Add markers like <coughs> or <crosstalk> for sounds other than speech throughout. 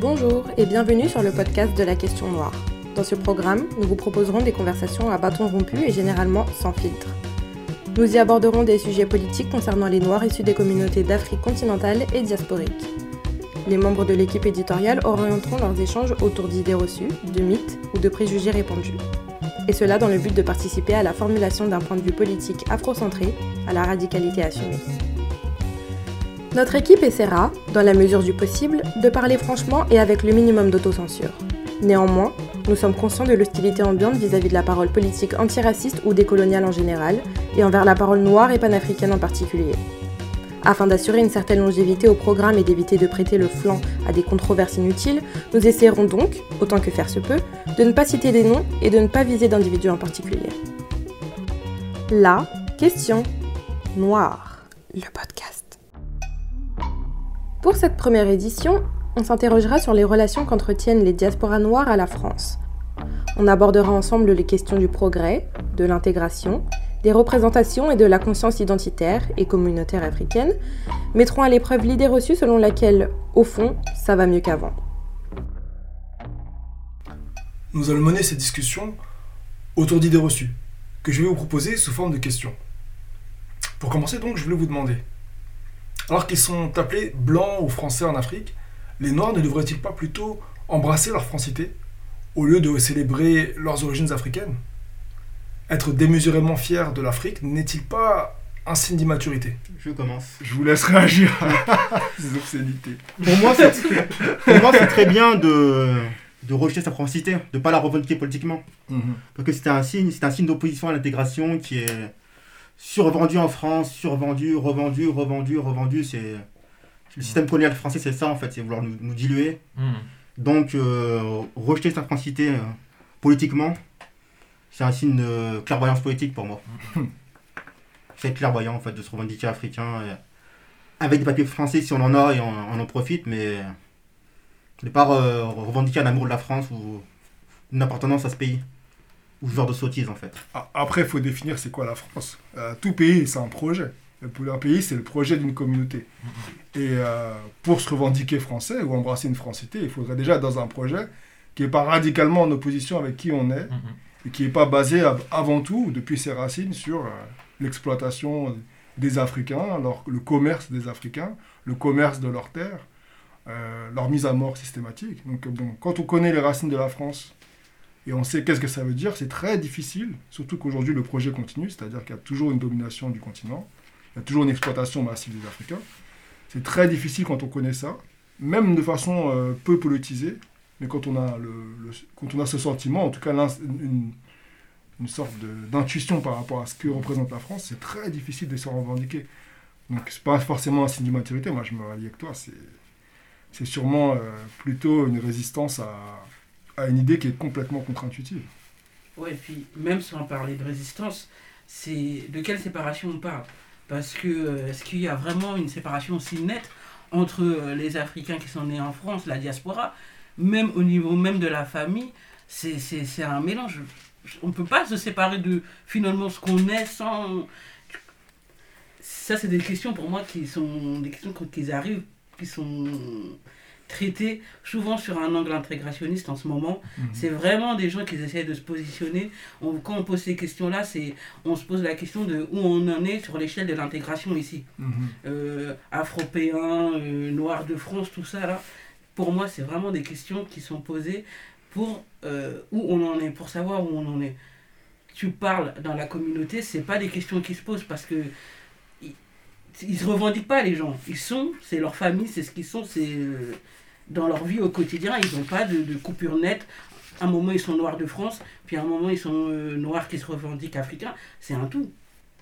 Bonjour et bienvenue sur le podcast de la question noire. Dans ce programme, nous vous proposerons des conversations à bâton rompu et généralement sans filtre. Nous y aborderons des sujets politiques concernant les Noirs issus des communautés d'Afrique continentale et diasporique. Les membres de l'équipe éditoriale orienteront leurs échanges autour d'idées reçues, de mythes ou de préjugés répandus. Et cela dans le but de participer à la formulation d'un point de vue politique afrocentré à la radicalité assumée. Notre équipe essaiera, dans la mesure du possible, de parler franchement et avec le minimum d'autocensure. Néanmoins, nous sommes conscients de l'hostilité ambiante vis-à-vis de la parole politique antiraciste ou décoloniale en général, et envers la parole noire et panafricaine en particulier. Afin d'assurer une certaine longévité au programme et d'éviter de prêter le flanc à des controverses inutiles, nous essaierons donc, autant que faire se peut, de ne pas citer des noms et de ne pas viser d'individus en particulier. La question noire, le podcast. Pour cette première édition, on s'interrogera sur les relations qu'entretiennent les diasporas noires à la France. On abordera ensemble les questions du progrès, de l'intégration, des représentations et de la conscience identitaire et communautaire africaine, mettront à l'épreuve l'idée reçue selon laquelle, au fond, ça va mieux qu'avant. Nous allons mener cette discussion autour d'idées reçues, que je vais vous proposer sous forme de questions. Pour commencer donc, je voulais vous demander, alors qu'ils sont appelés blancs ou français en Afrique, les Noirs ne devraient-ils pas plutôt embrasser leur francité au lieu de célébrer leurs origines africaines? Être démesurément fier de l'Afrique n'est-il pas un signe d'immaturité? Je commence. Je vous laisse réagir <laughs> à ces obscénités. Pour moi, c'est très bien de, de rejeter sa francité, de ne pas la revendiquer politiquement. Parce que c'est un signe, c'est un signe d'opposition à l'intégration qui est survendu en France, survendu, revendu, revendu, revendu. C'est le système colonial français, c'est ça en fait, c'est vouloir nous, nous diluer. Hmm. Donc, euh, rejeter sa francité euh, politiquement, c'est un signe de clairvoyance politique pour moi. <laughs> c'est clairvoyant en fait, de se revendiquer africain. euh, avec des papiers français si on en a et on, on en profite, mais ne pas euh, revendiquer un amour de la France ou une appartenance à ce pays. Ou ce genre de sottise en fait. Après, il faut définir c'est quoi la France. Euh, tout pays, c'est un projet. Un pays, c'est le projet d'une communauté. Et euh, pour se revendiquer français ou embrasser une francité, il faudrait déjà être dans un projet qui n'est pas radicalement en opposition avec qui on est Mhm. et qui n'est pas basé av- avant tout, depuis ses racines, sur euh, l'exploitation des Africains, leur- le commerce des Africains, le commerce de leurs terres, euh, leur mise à mort systématique. Donc bon, quand on connaît les racines de la France et on sait qu'est-ce que ça veut dire, c'est très difficile, surtout qu'aujourd'hui le projet continue, c'est-à-dire qu'il y a toujours une domination du continent, il y a toujours une exploitation massive des Africains. C'est très difficile quand on connaît ça, même de façon euh, peu politisée, mais quand on a, ce sentiment, en tout cas une, sorte de- d'intuition par rapport à ce que représente la France, c'est très difficile de se revendiquer. Donc c'est pas forcément un signe d'immaturité, moi je me rallie avec toi, c'est sûrement euh, plutôt une résistance à, à une idée qui est complètement contre-intuitive. Ouais, et puis même sans parler de résistance, c'est de quelle séparation on parle? Parce que euh, est-ce qu'il y a vraiment une séparation aussi nette entre euh, les Africains qui sont nés en France, la diaspora, même au niveau même de la famille, c'est un mélange. On ne peut pas se séparer de finalement ce qu'on est sans... Ça, c'est des questions pour moi qui sont des questions qui arrivent, qui sont traitées souvent sur un angle intégrationniste en ce moment. C'est vraiment des gens qui essayent de se positionner. On- quand on pose ces questions-là, c'est on se pose la question de où on en est sur l'échelle de l'intégration ici. Mhm. Euh, Afropéens, euh, Noirs de France, tout ça là. Pour moi, c'est vraiment des questions qui sont posées pour euh, où on en est, pour savoir où on en est. Tu parles dans la communauté, c'est pas des questions qui se posent parce que ils, ils se revendiquent pas les gens. Ils sont, c'est leur famille, c'est ce qu'ils sont, c'est euh, dans leur vie au quotidien, ils n'ont pas de, de coupure nette. À un moment, ils sont noirs de France, puis à un moment, ils sont euh, noirs qui se revendiquent africains. C'est un tout.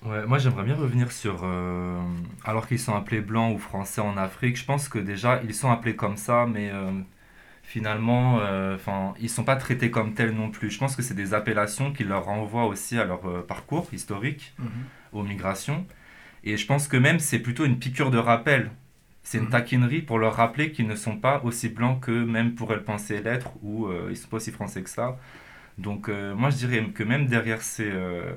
Ouais, moi j'aimerais bien revenir sur. euh, alors qu'ils sont appelés blancs ou français en Afrique, je pense que déjà ils sont appelés comme ça, mais euh, finalement, euh, enfin, ils sont pas traités comme tels non plus. Je pense que c'est des appellations qui leur renvoient aussi à leur euh, parcours historique, Mhm. aux migrations. Et je pense que même c'est plutôt une piqûre de rappel. C'est une Mhm. taquinerie pour leur rappeler qu'ils ne sont pas aussi blancs que même pourraient le penser l'être, ou euh, ils sont pas aussi français que ça. Donc euh, moi je dirais que même derrière ces, euh,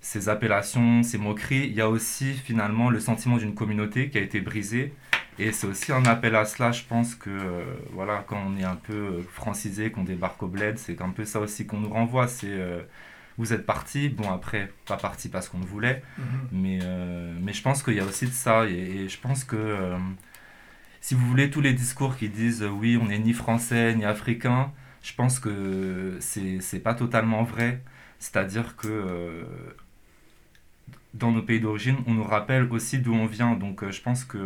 ces appellations, ces moqueries, il y a aussi finalement le sentiment d'une communauté qui a été brisée Et c'est aussi un appel à cela, je pense que voilà, quand on est un peu francisé, qu'on débarque au bled, c'est un peu ça aussi qu'on nous renvoie. C'est vous êtes parti, bon après, pas parti parce qu'on le voulait, Mhm. mais, euh, mais je pense qu'il y a aussi de ça. Et, et je pense que euh, si vous voulez tous les discours qui disent euh, oui, on n'est ni français ni africain, je pense que c'est pas totalement vrai. C'est-à-dire que dans nos pays d'origine, on nous rappelle aussi d'où on vient. Donc je pense que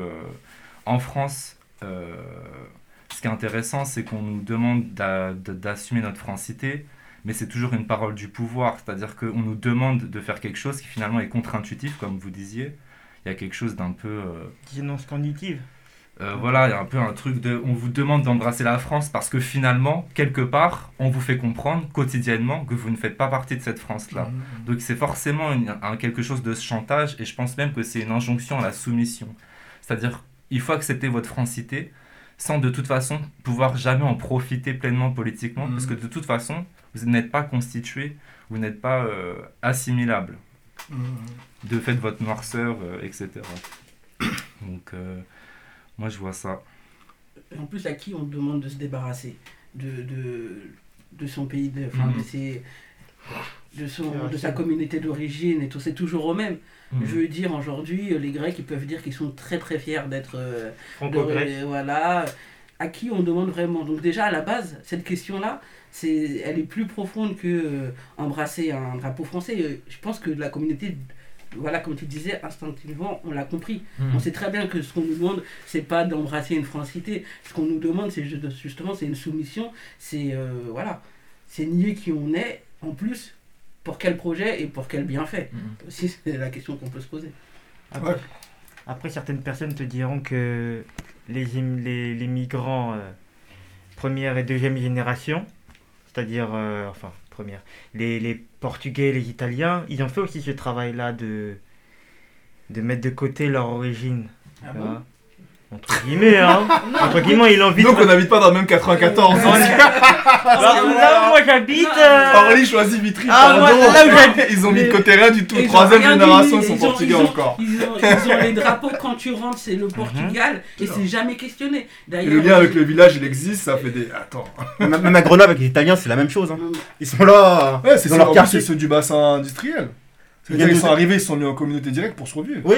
en France, ce qui est intéressant, c'est qu'on nous demande d'a- de- d'assumer notre francité, mais c'est toujours une parole du pouvoir. C'est-à-dire qu'on nous demande de faire quelque chose qui finalement est contre-intuitif, comme vous disiez. Il y a quelque chose d'un peu... euh, Dissonance cognitive. euh, voilà, il y a un peu un truc de. On vous demande d'embrasser la France parce que finalement, quelque part, on vous fait comprendre quotidiennement que vous ne faites pas partie de cette France-là. Mhm. Donc c'est forcément une- un, quelque chose de chantage et je pense même que c'est une injonction à la soumission. C'est-à-dire, il faut accepter votre francité sans de toute façon pouvoir jamais en profiter pleinement politiquement parce que de toute façon, vous n'êtes pas constitué, vous n'êtes pas euh, assimilable Mhm. de fait de votre noirceur, euh, etc. <coughs> Donc, euh, moi je vois ça. En plus, à qui on demande de se débarrasser de, de, de son pays, de, Mhm. de, ses- de, son, de sa communauté d'origine et tout. C'est toujours au même. Mhm. Je veux dire, aujourd'hui, les Grecs, ils peuvent dire qu'ils sont très très fiers d'être. euh, Franco-grec. de- voilà. À qui on demande vraiment? Donc, déjà, à la base, cette question-là, c'est, elle est plus profonde que euh, embrasser un drapeau français. Euh, Je pense que la communauté. Voilà, comme tu disais, instinctivement, on l'a compris. Mhm. On sait très bien que ce qu'on nous demande, c'est pas d'embrasser une francité. Ce qu'on nous demande, c'est ju- justement, c'est une soumission. C'est euh, voilà, c'est nier qui on est. En plus, pour quel projet et pour quel bienfait. Aussi, <laughs> c'est la question qu'on peut se poser. Après, Ouais. après, certaines personnes te diront que les, im- les, les migrants euh, première et deuxième génération, c'est-à-dire, euh, enfin, première, les, les Portugais, les Italiens, ils ont fait aussi ce travail-là de, de mettre de côté leur origine. Ah bon? Entre guillemets, hein. Entre guillemets, ils envie Donc de. on n'habite pas dans le même 94. Bah, là où moi j'habite. euh, Orly choisit Vitry, Ah, pardon. moi, là où j'habite. Ils ont mis de côté rien du tout. Ils ont Troisième rien génération, ils sont ont- portugais ils ont- encore. Ils ont, ils ont les drapeaux quand tu rentres, c'est le Portugal et c'est jamais questionné. Et D'ailleurs, le lien avec le village, il existe, ça fait des. Attends. Même même à Grenoble avec les Italiens, c'est la même chose. hein. Ils sont là. Ouais, c'est dans ceux, leur plus, quartier. c'est ceux du bassin industriel. Ils C'est-à-dire de- sont arrivés, ils sont mis en communauté directe pour survivre. Oui,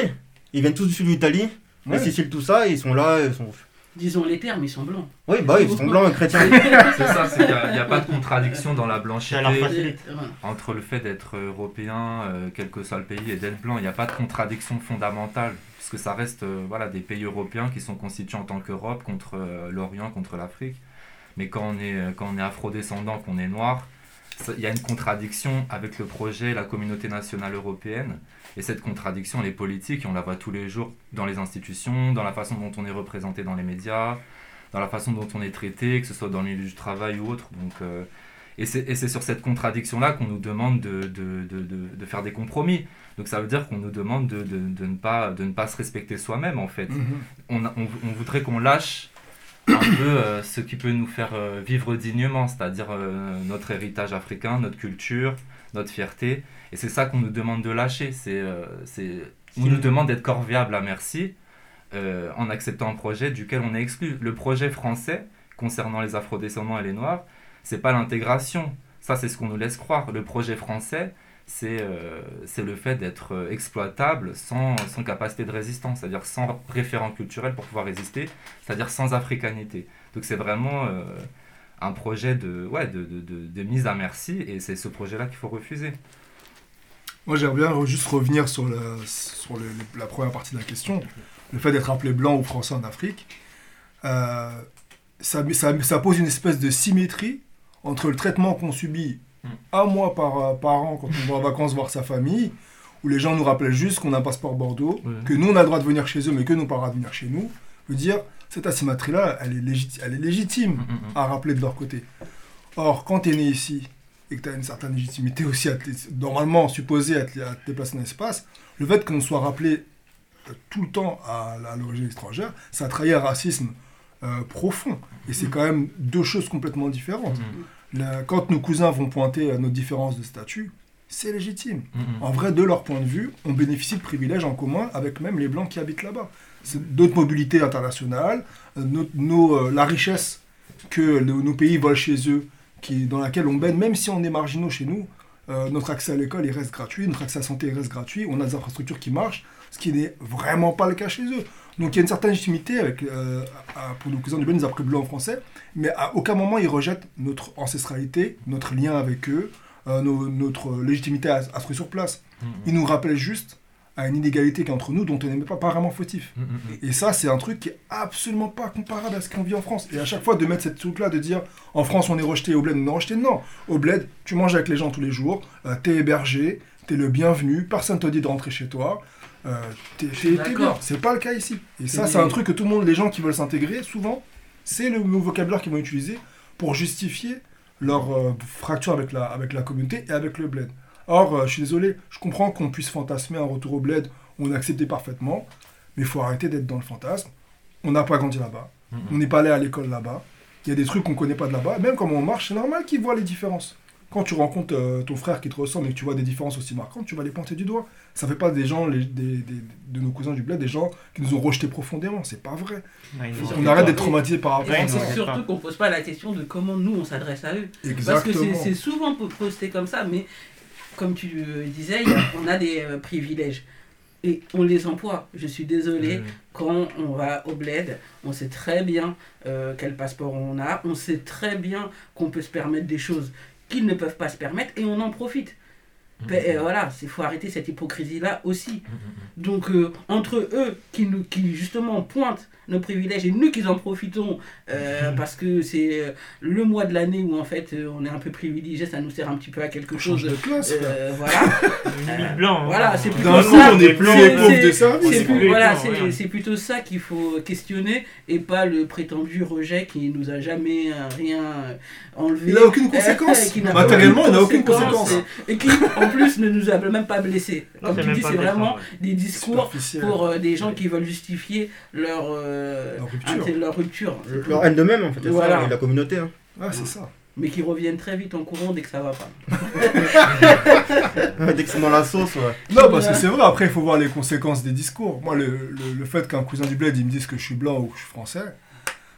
ils viennent tous du sud de l'Italie, Ouais. la Sicile, tout ça, et ils sont là. Ils sont... disons les termes, ils sont blancs. Oui, bah ils sont blancs, chrétiens. <laughs> C'est ça, c'est qu'il n'y a, pas de contradiction dans la blanchité entre le fait d'être européen, euh, quel que soit le pays, et d'être blanc. Il n'y a pas de contradiction fondamentale, puisque ça reste euh, voilà, des pays européens qui sont constitués en tant qu'Europe contre euh, l'Orient, contre l'Afrique. Mais quand on est, quand on est afrodescendant, qu'on est noir, il y a une contradiction avec le projet, la communauté nationale européenne. Et cette contradiction, elle est politique, et on la voit tous les jours dans les institutions, dans la façon dont on est représenté dans les médias, dans la façon dont on est traité, que ce soit dans le milieu du travail ou autre. Donc, euh, et c'est sur cette contradiction-là qu'on nous demande de, de, de, de, de faire des compromis. Donc ça veut dire qu'on nous demande de, ne pas, de ne pas se respecter soi-même, en fait. Mhm. On, a- on, on voudrait qu'on lâche un peu euh, ce qui peut nous faire euh, vivre dignement, c'est-à-dire euh, notre héritage africain, notre culture, notre fierté. Et c'est ça qu'on nous demande de lâcher. C'est, euh, on nous demande d'être corvéable à merci euh, en acceptant un projet duquel on est exclu. Le projet français concernant les afrodescendants et les noirs, c'est pas l'intégration. Ça, c'est ce qu'on nous laisse croire. Le projet français, c'est euh, c'est le fait d'être euh, exploitable sans, sans capacité de résistance, c'est-à-dire sans référent culturel pour pouvoir résister, c'est-à-dire sans africanité. Donc c'est vraiment euh, un projet de, ouais, de, de, de, de mise à merci et c'est ce projet-là qu'il faut refuser. Moi, j'aimerais bien juste revenir sur, le- la première partie de la question. Le fait d'être appelé blanc ou français en Afrique, euh, ça, ça- ça pose une espèce de symétrie entre le traitement qu'on subit Mm. un mois par, euh, par an quand on va en vacances voir sa famille, où les gens nous rappellent juste qu'on a un passeport Bordeaux, Ouais. que nous on a le droit de venir chez eux, mais que nous pas le droit de venir chez nous. Je veux dire, cette asymétrie-là, elle, est elle est légitime mm, mm. à rappeler de leur côté. Or, quand tu es né ici et que tu as une certaine légitimité aussi, à te- normalement supposée à te, à te déplacer dans l'espace, le fait qu'on soit rappelé euh, tout le temps à, à l'origine étrangère, ça trahit un racisme euh, profond. Et c'est quand même deux choses complètement différentes. Mm, La- quand nos cousins vont pointer à nos différences de statut, c'est légitime. mm, mm. En vrai, de leur point de vue, on bénéficie de privilèges en commun avec même les blancs qui habitent là-bas. c'est d'autres mobilités internationales, euh, nos- nos, euh, la richesse que le- nos pays volent chez eux, qui, dans laquelle on baigne, même si on est marginaux chez nous, euh, notre accès à l'école il reste gratuit, notre accès à la santé il reste gratuit, on a des infrastructures qui marchent, ce qui n'est vraiment pas le cas chez eux. Donc il y a une certaine légitimité avec, euh, à- pour nos cousins du Bénin, ils appellent blanc en français, mais à aucun moment ils rejettent notre ancestralité, notre lien avec eux, euh, nos- notre légitimité à, à se trouver sur place. Mhm. Ils nous rappellent juste à une inégalité qui est entre nous dont on n'est pas, pas vraiment fautif. Mhm, mhm. Et ça, c'est un truc qui est absolument pas comparable à ce qu'on vit en France. Et à chaque fois, de mettre cette truc-là, de dire en France, on est rejeté, au bled, on est rejeté. Non. Au bled, tu manges avec les gens tous les jours, euh, t'es hébergé, t'es le bienvenu, personne te dit de rentrer chez toi. Euh, t'es bien. C'est pas le cas ici. Et ça, C'est- c'est un truc que tout le monde, les gens qui veulent s'intégrer, souvent, c'est le vocabulaire qu'ils vont utiliser pour justifier leur euh, fracture avec la, avec la communauté et avec le bled. Or, euh, je suis désolé, je comprends qu'on puisse fantasmer un retour au bled, on acceptait parfaitement, mais il faut arrêter d'être dans le fantasme. On n'a pas grandi là-bas, on n'est pas allé à l'école là-bas, il y a des trucs qu'on connaît pas de là-bas, même quand on marche, c'est normal qu'ils voient les différences. Quand tu rencontres euh, ton frère qui te ressemble et que tu vois des différences aussi marquantes, tu vas les pointer du doigt. Ça fait pas des gens, les- des, des- de nos cousins du bled, des gens qui nous ont rejetés profondément. C'est pas vrai. Ouais, On arrête d'être traumatisé par rapport à Ouais, ça. surtout qu'on pose pas la question de comment nous on s'adresse à eux. Parce que Exactement. c'est c'est souvent po- posté comme ça, mais comme tu disais, a- on a des euh, privilèges. Et on les emploie. Je suis désolé, Mhm. quand on va au bled, on sait très bien euh, quel passeport on a, on sait très bien qu'on peut se permettre des choses qu'ils ne peuvent pas se permettre et on en profite. Ben, euh, voilà, il faut arrêter cette hypocrisie-là aussi. Mhm, Donc, euh, entre eux qui, nous, qui justement pointent nos privilèges et nous qui en profitons euh, parce que c'est euh, le mois de l'année où en fait euh, on est un peu privilégié, ça nous sert un petit peu à quelque On chose. de classe. Euh, voilà. <laughs> Blanc. hein. Voilà, c'est plutôt ça. coup, on est plus de. C'est voilà, c'est plutôt ça qu'il faut questionner et pas le prétendu rejet qui nous a jamais rien enlevé. Il n'a aucune conséquence. Euh, Matériellement, il n'a aucune conséquence. Et, et qui en plus ne nous a même pas blessés. Comme c'est tu dis, c'est vraiment ouais. des discours pour euh, des gens qui veulent justifier leur, euh, Leur rupture. inté- leur rupture. Leur haine d'eux-mêmes, en fait, c'est Voilà. ça, et de la communauté. hein. Ah, c'est ça. Mais qui reviennent très vite en courant dès que ça va pas. <laughs> Dès que c'est dans la sauce, ouais. Non, parce que c'est vrai, après, il faut voir les conséquences des discours. Moi, le, le, le fait qu'un cousin du bled, il me dise que je suis blanc ou que je suis français,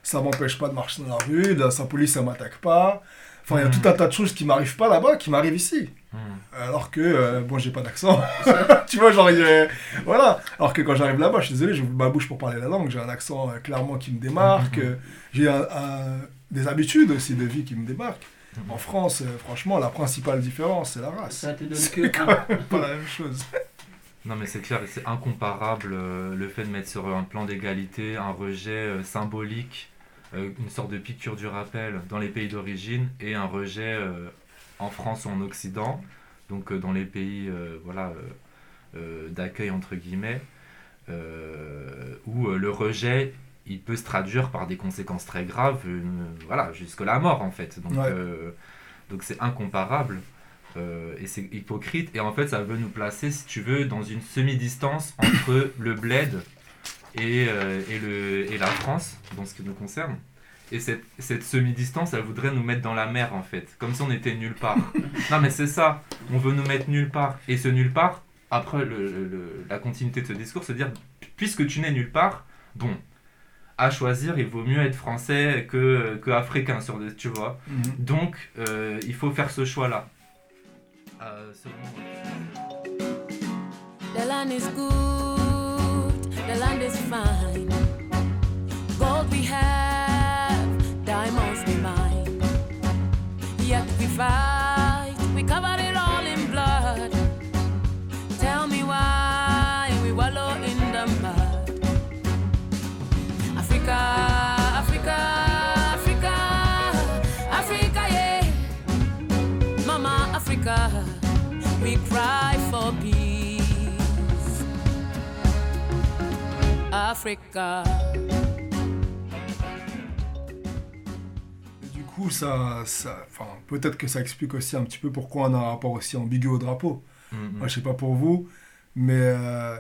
ça m'empêche pas de marcher dans la rue, la, sa police, ça m'attaque pas. Enfin, il y a Mhm. tout un tas de choses qui m'arrivent pas là-bas, qui m'arrivent ici. Mhm. Alors que, euh, bon, j'ai pas d'accent. <laughs> <laughs> tu vois, genre, il est- voilà. Alors que quand j'arrive là-bas, je suis désolé, j'ouvre ma bouche pour parler la langue, j'ai un accent euh, clairement qui me démarque, Mhm. euh, j'ai un- un- des habitudes aussi de vie qui me démarquent. Mhm. En France, euh, franchement, la principale différence, c'est la race. Ça te donne C'est que quand un. même pas la même chose. <laughs> Non mais c'est clair, c'est incomparable euh, le fait de mettre sur un plan d'égalité un rejet euh, symbolique, euh, une sorte de piqûre du rappel dans les pays d'origine et un rejet euh, en France ou en Occident, donc euh, dans les pays euh, voilà, euh, d'accueil entre guillemets, où le rejet il peut se traduire par des conséquences très graves, une- voilà, jusque la mort en fait. Donc Ouais. donc c'est incomparable. Euh, et c'est hypocrite. Et en fait, ça veut nous placer, si tu veux, dans une semi-distance entre le bled et, euh, et, le, et la France, dans ce qui nous concerne. Et cette, cette semi-distance, elle voudrait nous mettre dans la mer, en fait. Comme si on était nulle part. non, mais c'est ça. On veut nous mettre nulle part. Et ce nulle part, après le- le- le- la continuité de ce discours, c'est dire, puisque tu n'es nulle part, bon, à choisir, il vaut mieux être français que, que africain, sur des- tu vois. Donc, euh, il faut faire ce choix-là. Euh, selon- The land is good, the land is fine. Gold we have, We fight, we cover it all in blood. Tell me why we wallow in the mud. Africa, Africa, Africa, Africa, yeah. Mama Africa, we cry for peace. Africa. Coup, ça, ça, enfin, peut-être que ça explique aussi un petit peu pourquoi on a un rapport aussi ambigu au drapeau. Mhm. Moi, je sais pas pour vous, mais euh,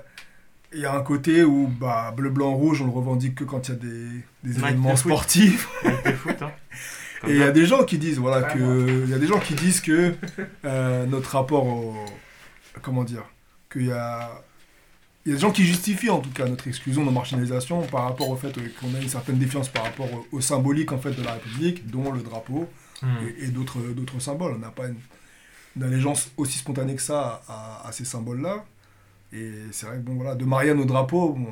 il y a un côté où bah, bleu, blanc, rouge, on le revendique que quand il y a des, des événements sportifs. <laughs> Foot, hein. <laughs> Et il y a des gens qui disent, voilà, que, il y a des gens qui disent que <laughs> euh, notre rapport au, comment dire, qu'il y a il y a des gens qui justifient en tout cas notre exclusion, notre marginalisation par rapport au fait qu'on a une certaine défiance par rapport au, symbolique en fait de la République, dont le drapeau Hmm. et, et d'autres d'autres symboles. On n'a pas une, une allégeance aussi spontanée que ça à, à ces symboles-là. Et c'est vrai que bon voilà, de Marianne au drapeau, bon,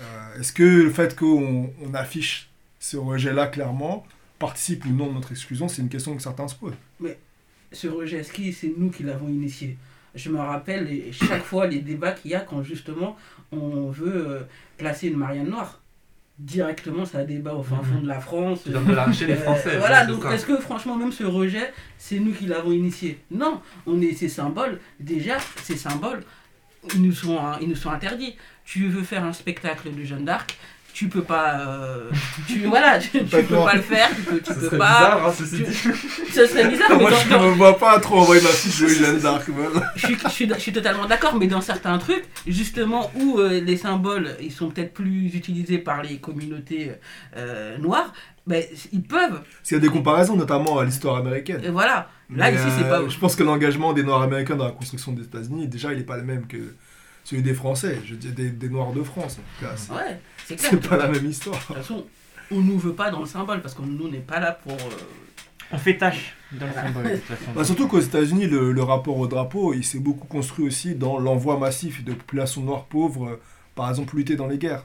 euh, est-ce que le fait qu'on on affiche ce rejet-là clairement participe ou non de notre exclusion? C'est une question que certains se posent. Ce rejet ski, c'est nous qui l'avons initié? Je me rappelle chaque fois les débats qu'il y a quand justement on veut euh, placer une Marianne Noire. Directement, ça débat au fin Mhm. fond de la France. Tu viens de lâcher les Euh, Français. voilà, donc est-ce que franchement, même ce rejet, c'est nous qui l'avons initié? Non, on est ces symboles. Déjà, ces symboles, ils nous sont, ils nous sont interdits. Tu veux faire un spectacle de Jeanne d'Arc, tu peux pas. euh, tu, voilà, tu, tu peux pas le faire, tu peux, tu peux serait pas. bizarre, hein, ceci tu- dit. Ce serait bizarre, Moi, je ne me vois pas trop envoyer ma fiche de <laughs> Jeanne d'Arc. je suis, je, suis, je suis totalement d'accord, mais dans certains trucs, justement, où euh, les symboles, ils sont peut-être plus utilisés par les communautés euh, noires, ben, ils peuvent. S'il y a des comparaisons, notamment à l'histoire américaine. Et voilà. Là, Mais, ici, c'est pas. Je pense que l'engagement des Noirs américains dans la construction des États-Unis, déjà, il n'est pas le même que celui des Français. Je dis des, des Noirs de France. En tout cas, c'est- Ouais, c'est clair. c'est pas la même histoire. De toute façon, on nous veut pas dans le symbole parce qu'on nous n'est pas là pour. euh, On fait tâche dans le symbole. de toute <laughs> façon. Bah, surtout qu'aux États-Unis, le, le rapport au drapeau, il s'est beaucoup construit aussi dans l'envoi massif de populations noires pauvres, euh, par exemple, lutter dans les guerres.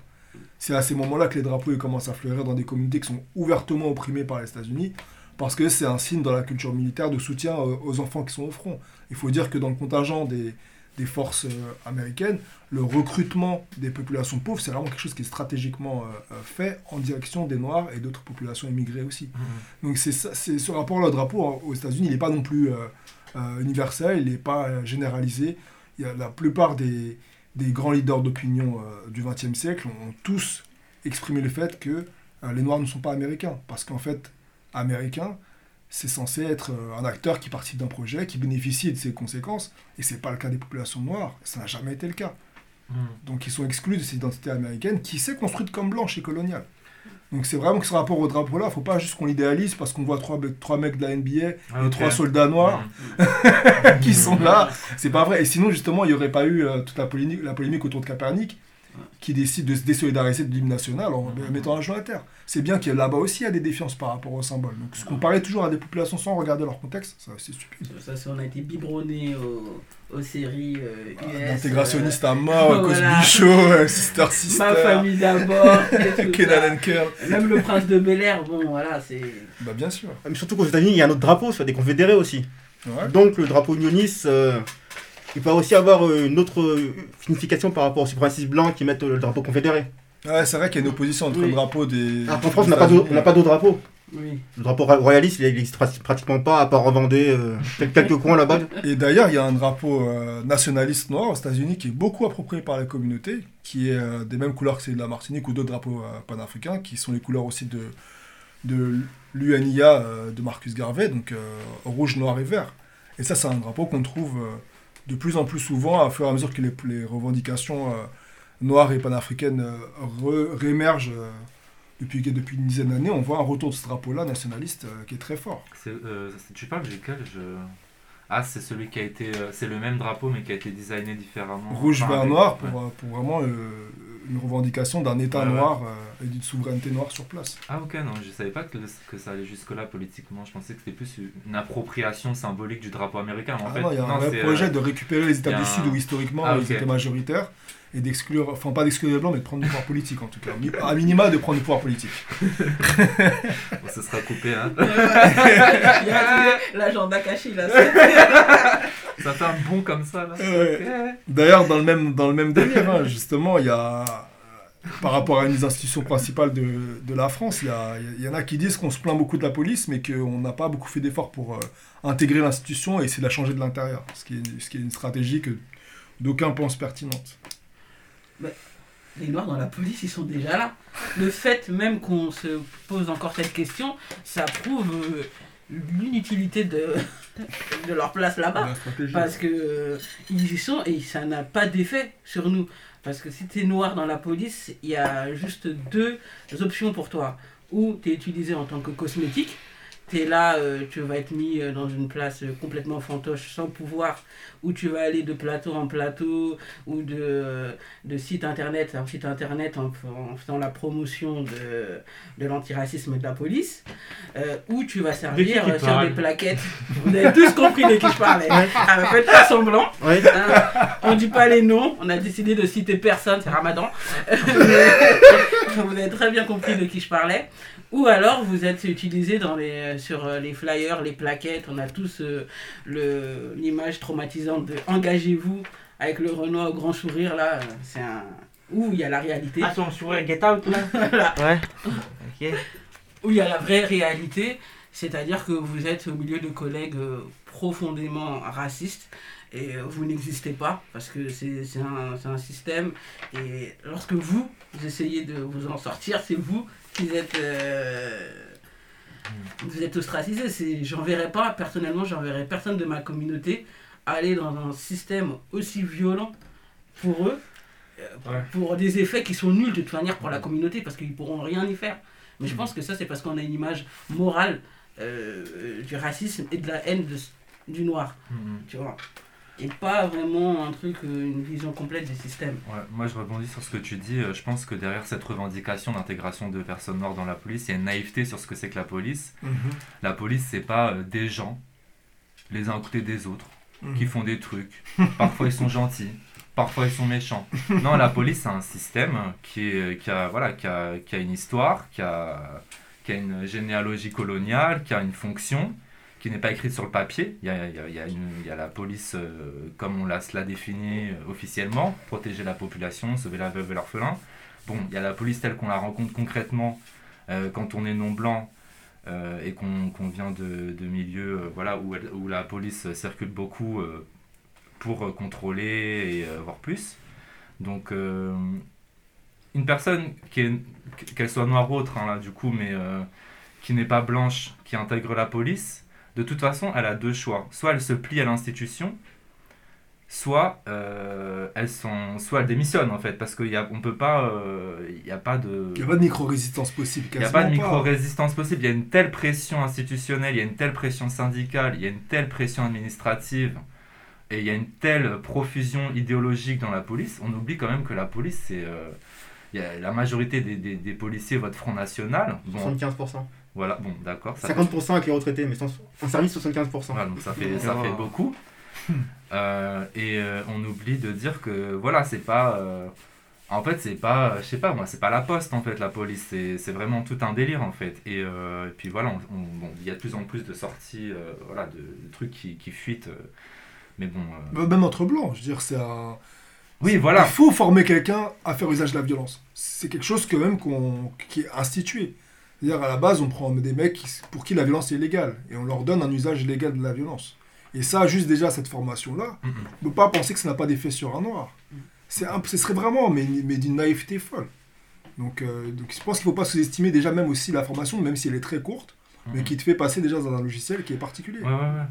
C'est à ces moments-là que les drapeaux ils commencent à fleurir dans des communautés qui sont ouvertement opprimées par les États-Unis, parce que c'est un signe dans la culture militaire de soutien euh, aux enfants qui sont au front. Il faut dire que dans le contingent des, des forces euh, américaines, le recrutement des populations pauvres, c'est vraiment quelque chose qui est stratégiquement euh, euh, fait en direction des Noirs et d'autres populations immigrées aussi. Mhm. Donc c'est ce rapport-là au drapeau hein, aux États-Unis, il n'est pas non plus universel, il n'est pas généralisé. Il y a la plupart des, des grands leaders d'opinion du XXe siècle ont, tous exprimé le fait que les Noirs ne sont pas américains, parce qu'en fait, américain, c'est censé être euh, un acteur qui participe d'un projet, qui bénéficie de ses conséquences, et c'est pas le cas des populations noires, ça n'a jamais été le cas. Mhm. Donc ils sont exclus de cette identité américaine qui s'est construite comme blanche et coloniale. Donc c'est vraiment que ce rapport au drapeau-là, faut pas juste qu'on l'idéalise parce qu'on voit trois, trois mecs de la NBA Ah, et ok. trois soldats noirs Mhm. <laughs> qui sont là. C'est pas vrai. Et sinon, justement, il n'y aurait pas eu euh, toute la polémique, la polémique autour de Capernic qui décide de se désolidariser de l'hymne national en Mhm. mettant un genou à terre. C'est bien qu'il y a là-bas aussi il y a des défiances par rapport au symbole. Donc se comparer toujours à des populations sans regarder leur contexte, ça, c'est stupide. Ça, c'est- on a été biberonné aux, aux séries euh, US. Intégrationniste à mort, <laughs> voilà. Cosby Show, euh, Sister euh, Sister, ma famille d'abord. <laughs> Kenan ça. Même le prince de Bel Air, bon, voilà, c'est. Bah bien sûr. Mais surtout qu'aux États-Unis, il y a un autre drapeau, c'est des confédérés aussi. Ouais. Donc le drapeau unioniste, euh, il peut aussi avoir euh, une autre euh, signification par rapport aux suprémacistes blancs qui mettent le drapeau confédéré. Ouais, c'est vrai qu'il y a une opposition entre Oui. le drapeau des. Alors qu'en France, on n'a pas d'au- on n'a pas d'autre drapeau. Oui. Le drapeau ra- royaliste, il n'existe pratiquement pas, à part en Vendée, euh, quel- quelques coins là-bas. Et d'ailleurs, il y a un drapeau euh, nationaliste noir aux États-Unis qui est beaucoup approprié par la communauté, qui est euh, des mêmes couleurs que celui de la Martinique ou d'autres drapeaux euh, panafricains, qui sont les couleurs aussi de, de l'UNIA euh, de Marcus Garvey, donc euh, rouge, noir et vert. Et ça, c'est un drapeau qu'on trouve euh, de plus en plus souvent, à fur et à mesure que les, les revendications euh, noires et panafricaines euh, réémergent euh, depuis, depuis une dizaine d'années. On voit un retour de ce drapeau-là nationaliste qui est très fort. C'est, c'est- tu parles duquel je... Ah, c'est celui qui a été. c'est le même drapeau, mais qui a été designé différemment. Rouge, vert, noir, pour, pour vraiment euh, une revendication d'un État ouais. noir euh, et d'une souveraineté noire sur place. Ah, ok, non, je savais pas que, que ça allait jusque-là politiquement. Je pensais que c'était plus une appropriation symbolique du drapeau américain. mais en Ah fait, non, il y a un vrai projet euh, de récupérer les États du un- Sud où historiquement Ah, ils étaient majoritaires et d'exclure, enfin pas d'exclure les Blancs, mais de prendre du pouvoir politique en tout cas. À minima de prendre du pouvoir politique. <laughs> bon, ça sera coupé, hein. L'agenda caché là. c'est- ça fait un bond comme ça, là. Ouais. D'ailleurs, dans le même, dans le même délire, hein, justement, il y a, par rapport à une des institutions principales de, de la France, il y, a- il y en a qui disent qu'on se plaint beaucoup de la police, mais qu'on n'a pas beaucoup fait d'efforts pour euh, intégrer l'institution et essayer de la changer de l'intérieur. Ce, qui est- ce qui est une stratégie que d'aucuns pensent pertinente. Les Noirs dans la police, ils sont déjà là. Le fait même qu'on se pose encore cette question, ça prouve euh, l'inutilité de, <laughs> de leur place là-bas. Parce que euh, ils y sont et ça n'a pas d'effet sur nous. Parce que si tu es noir dans la police, il y a juste deux options pour toi. Ou tu es utilisé en tant que cosmétique, t'es là, euh, tu vas être mis euh, dans une place euh, complètement fantoche, sans pouvoir, où tu vas aller de plateau en plateau, ou de, de site internet en site internet en, en faisant la promotion de, de l'antiracisme de la police, euh, où tu vas servir sur des plaquettes. Vous avez tous compris de qui je parlais. Ah, mais faites pas semblant. Ouais. Hein, on dit pas les noms, on a décidé de citer personne, c'est Ramadan. <laughs> <laughs> vous avez très bien compris de qui je parlais. Ou alors vous êtes utilisé dans les, sur euh, les flyers, les plaquettes, on a tous euh, le- l'image traumatisante de Engagez-vous avec le Renoir au grand sourire là, euh, c'est un... Où il y a la réalité, Ah, son sourire get out là <laughs> Voilà. Ouais. Ok. où il y a la vraie réalité, c'est-à-dire que vous êtes au milieu de collègues euh, profondément racistes et euh, vous n'existez pas parce que c'est c'est un, c'est un système et lorsque vous, vous essayez de vous en sortir, c'est vous qui êtes... euh, vous êtes ostracisé, c'est j'enverrai pas, personnellement, j'enverrai personne de ma communauté aller dans un système aussi violent pour eux, euh, Ouais. pour des effets qui sont nuls de toute manière pour la communauté parce qu'ils pourront rien y faire. Mais je pense que ça, c'est parce qu'on a une image morale euh, euh, du racisme et de la haine de- du noir, Mhm. tu vois. Et pas vraiment un truc, euh, une vision complète du système. Ouais, moi je rebondis sur ce que tu dis. Euh, Je pense que derrière cette revendication d'intégration de personnes noires dans la police, il y a une naïveté sur ce que c'est que la police. Mhm. La police, c'est pas euh, des gens, les uns à côté des autres, Mhm. qui font des trucs. Parfois ils sont gentils, parfois ils sont méchants. Non, la police, c'est un système qui, est, qui, a, voilà, qui, a, qui a une histoire, qui a, qui a une généalogie coloniale, qui a une fonction qui n'est pas écrite sur le papier. Il y a, la police, euh, comme on l'a cela euh, officiellement, protéger la population, sauver la veuve et l'orphelin. Bon, il y a la police telle qu'on la rencontre concrètement euh, quand on est non blanc et qu'on vient de, milieux où, la police circule beaucoup pour contrôler et voir plus. Donc, une personne, qu'elle soit noire ou autre, hein, du coup, mais qui n'est pas blanche, qui intègre la police, de toute façon, elle a deux choix. Soit elle se plie à l'institution, soit, euh, elle s'en- soit elle démissionne, en fait, parce qu'on ne peut pas... euh, Il n'y a pas de... Il n'y a pas de micro-résistance possible. Il n'y a pas de micro-résistance possible. Il y a une telle pression institutionnelle, il y a une telle pression syndicale, il y a une telle pression administrative, et il y a une telle profusion idéologique dans la police. On oublie quand même que la police, c'est. euh, il y a la majorité des, des- des policiers votent Front National. Bon, 75%. Voilà, bon, d'accord. ça- 50% avec les retraités, mais sans, en service 75%. voilà, donc ça fait, <laughs> ça fait beaucoup. <laughs> Euh, et euh, on oublie de dire que voilà, c'est pas. euh, en fait, c'est pas. Je sais pas moi, c'est pas la poste en fait, la police. C'est c'est vraiment tout un délire en fait. Et, euh, et puis voilà, on- on- bon, il y a de plus en plus de sorties, euh, voilà, de, de trucs qui, qui fuitent. euh, mais bon. euh, pas. Même entre blancs, je veux dire, c'est un. Oui, voilà. Il faut former quelqu'un à faire usage de la violence. C'est quelque chose que même qu'on, qui est institué. C'est-à-dire, à la base, on prend des mecs pour qui la violence est illégale. Et on leur donne un usage légal de la violence. Et ça, juste déjà, cette formation-là, on ne peut pas penser que ça n'a pas d'effet sur un noir. C'est un- ce serait vraiment, mais, mais d'une naïveté folle. Donc, euh, donc, je pense qu'il ne faut pas sous-estimer déjà même aussi la formation, même si elle est très courte, mais qui te fait passer déjà dans un logiciel qui est particulier. Ouais, ouais, ouais.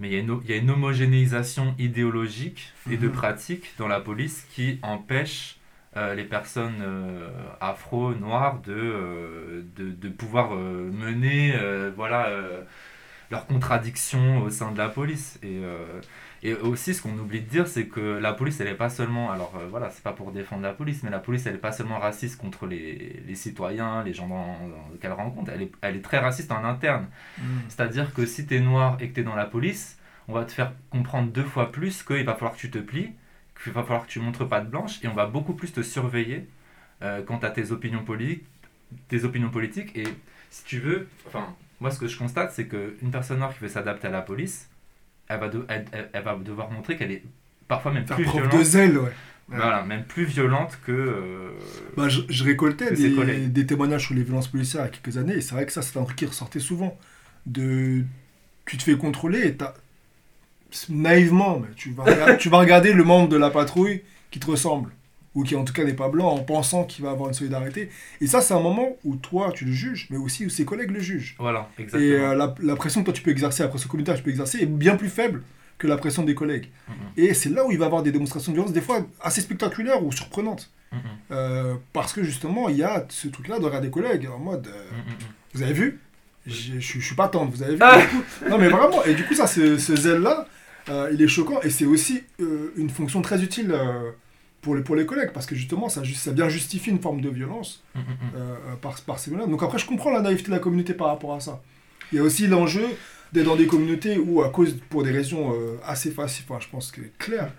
Mais il y, a une, il y a une homogénéisation idéologique et de Mhm. pratique dans la police qui empêche euh, les personnes euh, afro, noires de, euh, de, de pouvoir mener voilà, leurs contradictions au sein de la police. Et, et aussi, ce qu'on oublie de dire, c'est que la police, elle n'est pas seulement. Alors voilà, c'est pas pour défendre la police, mais la police, elle n'est pas seulement raciste contre les, les citoyens, les gens qu'elle rencontre, elle est, elle est très raciste en interne. C'est-à-dire que si tu es noir et que tu es dans la police, on va te faire comprendre deux fois plus qu'il va falloir que tu te plies, qu'il va falloir que tu montres pas de blanche, et on va beaucoup plus te surveiller euh, quant à tes opinions, politiques, tes opinions politiques. Et si tu veux, enfin, moi ce que je constate, c'est qu'une personne noire qui veut s'adapter à la police, elle va, de- elle, elle- elle va devoir montrer qu'elle est parfois même Faire plus violente. de zèle, ouais. Voilà, même plus violente que. euh, Bah, je, je récoltais des, des témoignages sur les violences policières il y a quelques années, et c'est vrai que ça, c'est un truc qui ressortait souvent. De, tu te fais contrôler et t'as- naïvement, mais tu, vas regarder, tu vas regarder le membre de la patrouille qui te ressemble, ou qui en tout cas n'est pas blanc, en pensant qu'il va avoir une solidarité. Et ça, c'est un moment où toi, tu le juges, mais aussi où ses collègues le jugent. Voilà, exactement. Et euh, la, la pression que toi, tu peux exercer, la pression communautaire que tu peux exercer, est bien plus faible que la pression des collègues. Et c'est là où il va avoir des démonstrations de violence, des fois assez spectaculaires ou surprenantes. Euh, parce que justement, il y a ce truc-là de regarder des collègues en mode euh. Vous avez vu? Je je suis pas tendre, vous avez vu? Ah. Coup- Non mais vraiment, et du coup ça, ce, ce zèle-là, euh, il est choquant, et c'est aussi euh, une fonction très utile euh, pour, les, pour les collègues, parce que justement, ça, ça bien justifie une forme de violence Mm, mm, mm. euh, euh, par, par ces. Donc après, je comprends la naïveté de la communauté par rapport à ça. Il y a aussi l'enjeu d'être dans des communautés où, à cause, pour des raisons assez faciles, enfin, je pense que clair,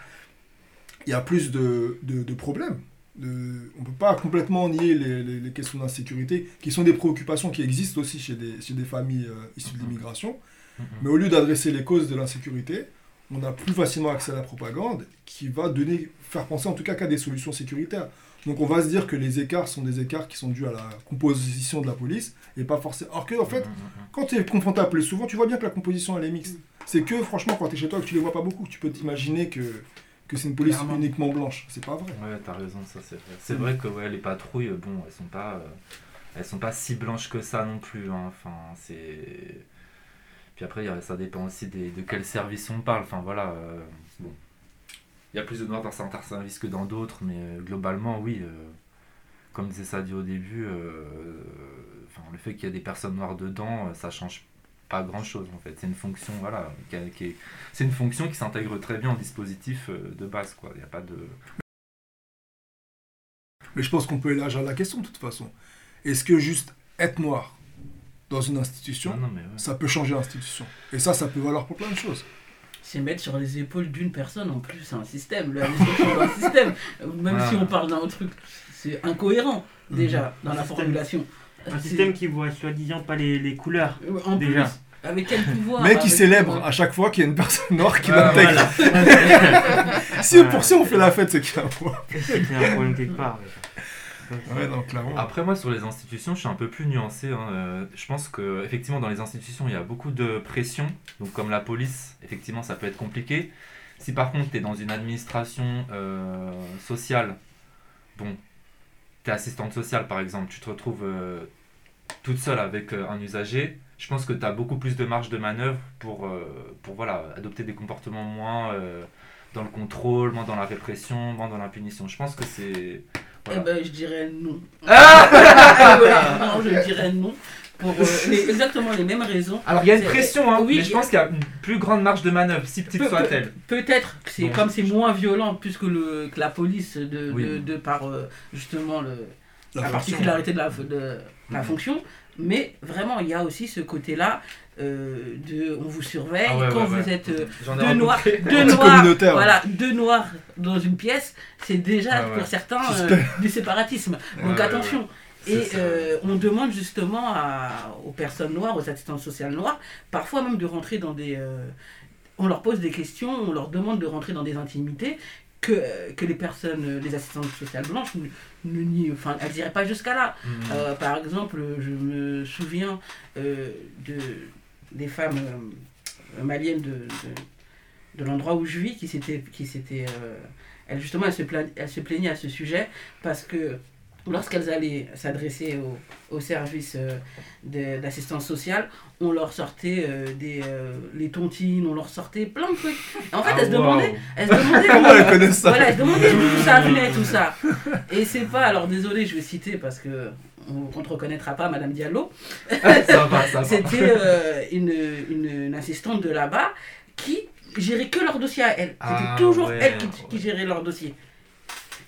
il y a plus de, de, de problèmes. De- on ne peut pas complètement nier les, les- les questions d'insécurité, qui sont des préoccupations qui existent aussi chez des, chez des familles issues de l'immigration. Mm, mm. Mais au lieu d'adresser les causes de l'insécurité, on a plus facilement accès à la propagande qui va donner, faire penser en tout cas qu'à des solutions sécuritaires. Donc on va se dire que les écarts sont des écarts qui sont dus à la composition de la police et pas forcément. Alors que en fait, quand tu es confronté à plus souvent, tu vois bien que la composition elle est mixte. C'est que franchement, quand tu es chez toi et que tu les vois pas beaucoup, tu peux t'imaginer que, que c'est une police Clairement. uniquement blanche. C'est pas vrai. Ouais, t'as raison, ça c'est vrai. C'est vrai que ouais, les patrouilles, bon, elles sont pas, euh, elles sont pas si blanches que ça non plus. hein. Enfin, c'est. Puis après, a- ça dépend aussi de quel service on parle. Enfin voilà. euh, bon, il y a plus de noirs dans certains services que dans d'autres, mais euh, globalement, oui. euh, comme disait Sadio au début, enfin, le fait qu'il y ait des personnes noires dedans, ça change pas grand chose en fait. C'est une fonction, voilà, qui a- est- c'est une fonction qui s'intègre très bien au dispositif de base, quoi. Il a pas de. Mais je pense qu'on peut élargir la question de toute façon. Est-ce que juste être noir dans une institution, Non, non, mais ouais. ça peut changer l'institution Et ça, ça peut valoir pour plein de choses. C'est mettre sur les épaules d'une personne en plus un système. Le administration d'un <laughs> système. Même Ah. si on parle d'un truc, c'est incohérent déjà dans Un la système- formulation. Un C'est- système qui voit soi-disant pas les, les couleurs. En déjà. plus, avec quel pouvoir Mais qui célèbre à chaque fois qu'il y a une personne noire qui Ouais, l'intègre. <laughs> Si Voilà. pour ça on fait la fête, c'est qu'il y a un point. C'est un problème quelque part. Ouais, non, clairement. Après moi sur les institutions je suis un peu plus nuancé. hein. Euh, je pense que effectivement dans les institutions il y a beaucoup de pression. Donc comme la police effectivement ça peut être compliqué. Si par contre tu es dans une administration euh, sociale, bon, tu es assistante sociale par exemple, tu te retrouves euh, toute seule avec euh, un usager, je pense que tu as beaucoup plus de marge de manœuvre pour, pour voilà, adopter des comportements moins dans le contrôle, moins dans la répression, moins dans la punition. Je pense que c'est... Eh Voilà. ben, je dirais non. <laughs> Ah Ouais, non, je dirais non. Pour euh, <laughs> les- exactement les mêmes raisons. Alors il y a une pression, hein, oui, mais je pense qu'il y a une plus grande marge de manœuvre, si petite soit-elle. Peut-être que c'est Bon. comme c'est moins violent puisque le, que la police de, Oui. de, de par euh, justement le, la, La particularité de la, de la Mhm. fonction. Mais vraiment, il y a aussi ce côté-là euh, de on vous surveille Ah ouais, quand ouais, vous ouais. êtes euh, deux noirs, deux noirs, voilà, deux noirs dans une pièce, c'est déjà Ah ouais. pour certains euh, du séparatisme. Donc Ouais, ouais, attention. Et euh, on demande justement à- aux personnes noires, aux assistantes sociales noires, parfois même de rentrer dans des... euh, on leur pose des questions, on leur demande de rentrer dans des intimités que, que les personnes, les assistantes sociales blanches, ne, ne enfin, elles n'iraient pas jusqu'à là. Euh, par exemple, je me souviens euh, de, des femmes euh, maliennes de, de, de l'endroit où je vis qui s'étaient. Qui s'étaient, euh, elles, justement, elles se, plaign- elles se plaignaient à ce sujet parce que lorsqu'elles allaient s'adresser au, au service euh, de- d'assistance sociale, on leur sortait euh, des, euh, les tontines, on leur sortait plein de trucs. En fait, Ah, elles se waouh. demandaient, elles se demandaient <laughs> Comment comment- elles voilà, je demandais d'où ça <laughs> venait tout ça. Et c'est pas, alors désolé, je vais citer parce que on ne reconnaîtra pas, Madame Diallo. <laughs> C'était euh, une, une, une assistante de là-bas qui gérait que leur dossier à elle. C'était Ah, toujours ouais, elle qui, ouais. qui gérait leur dossier.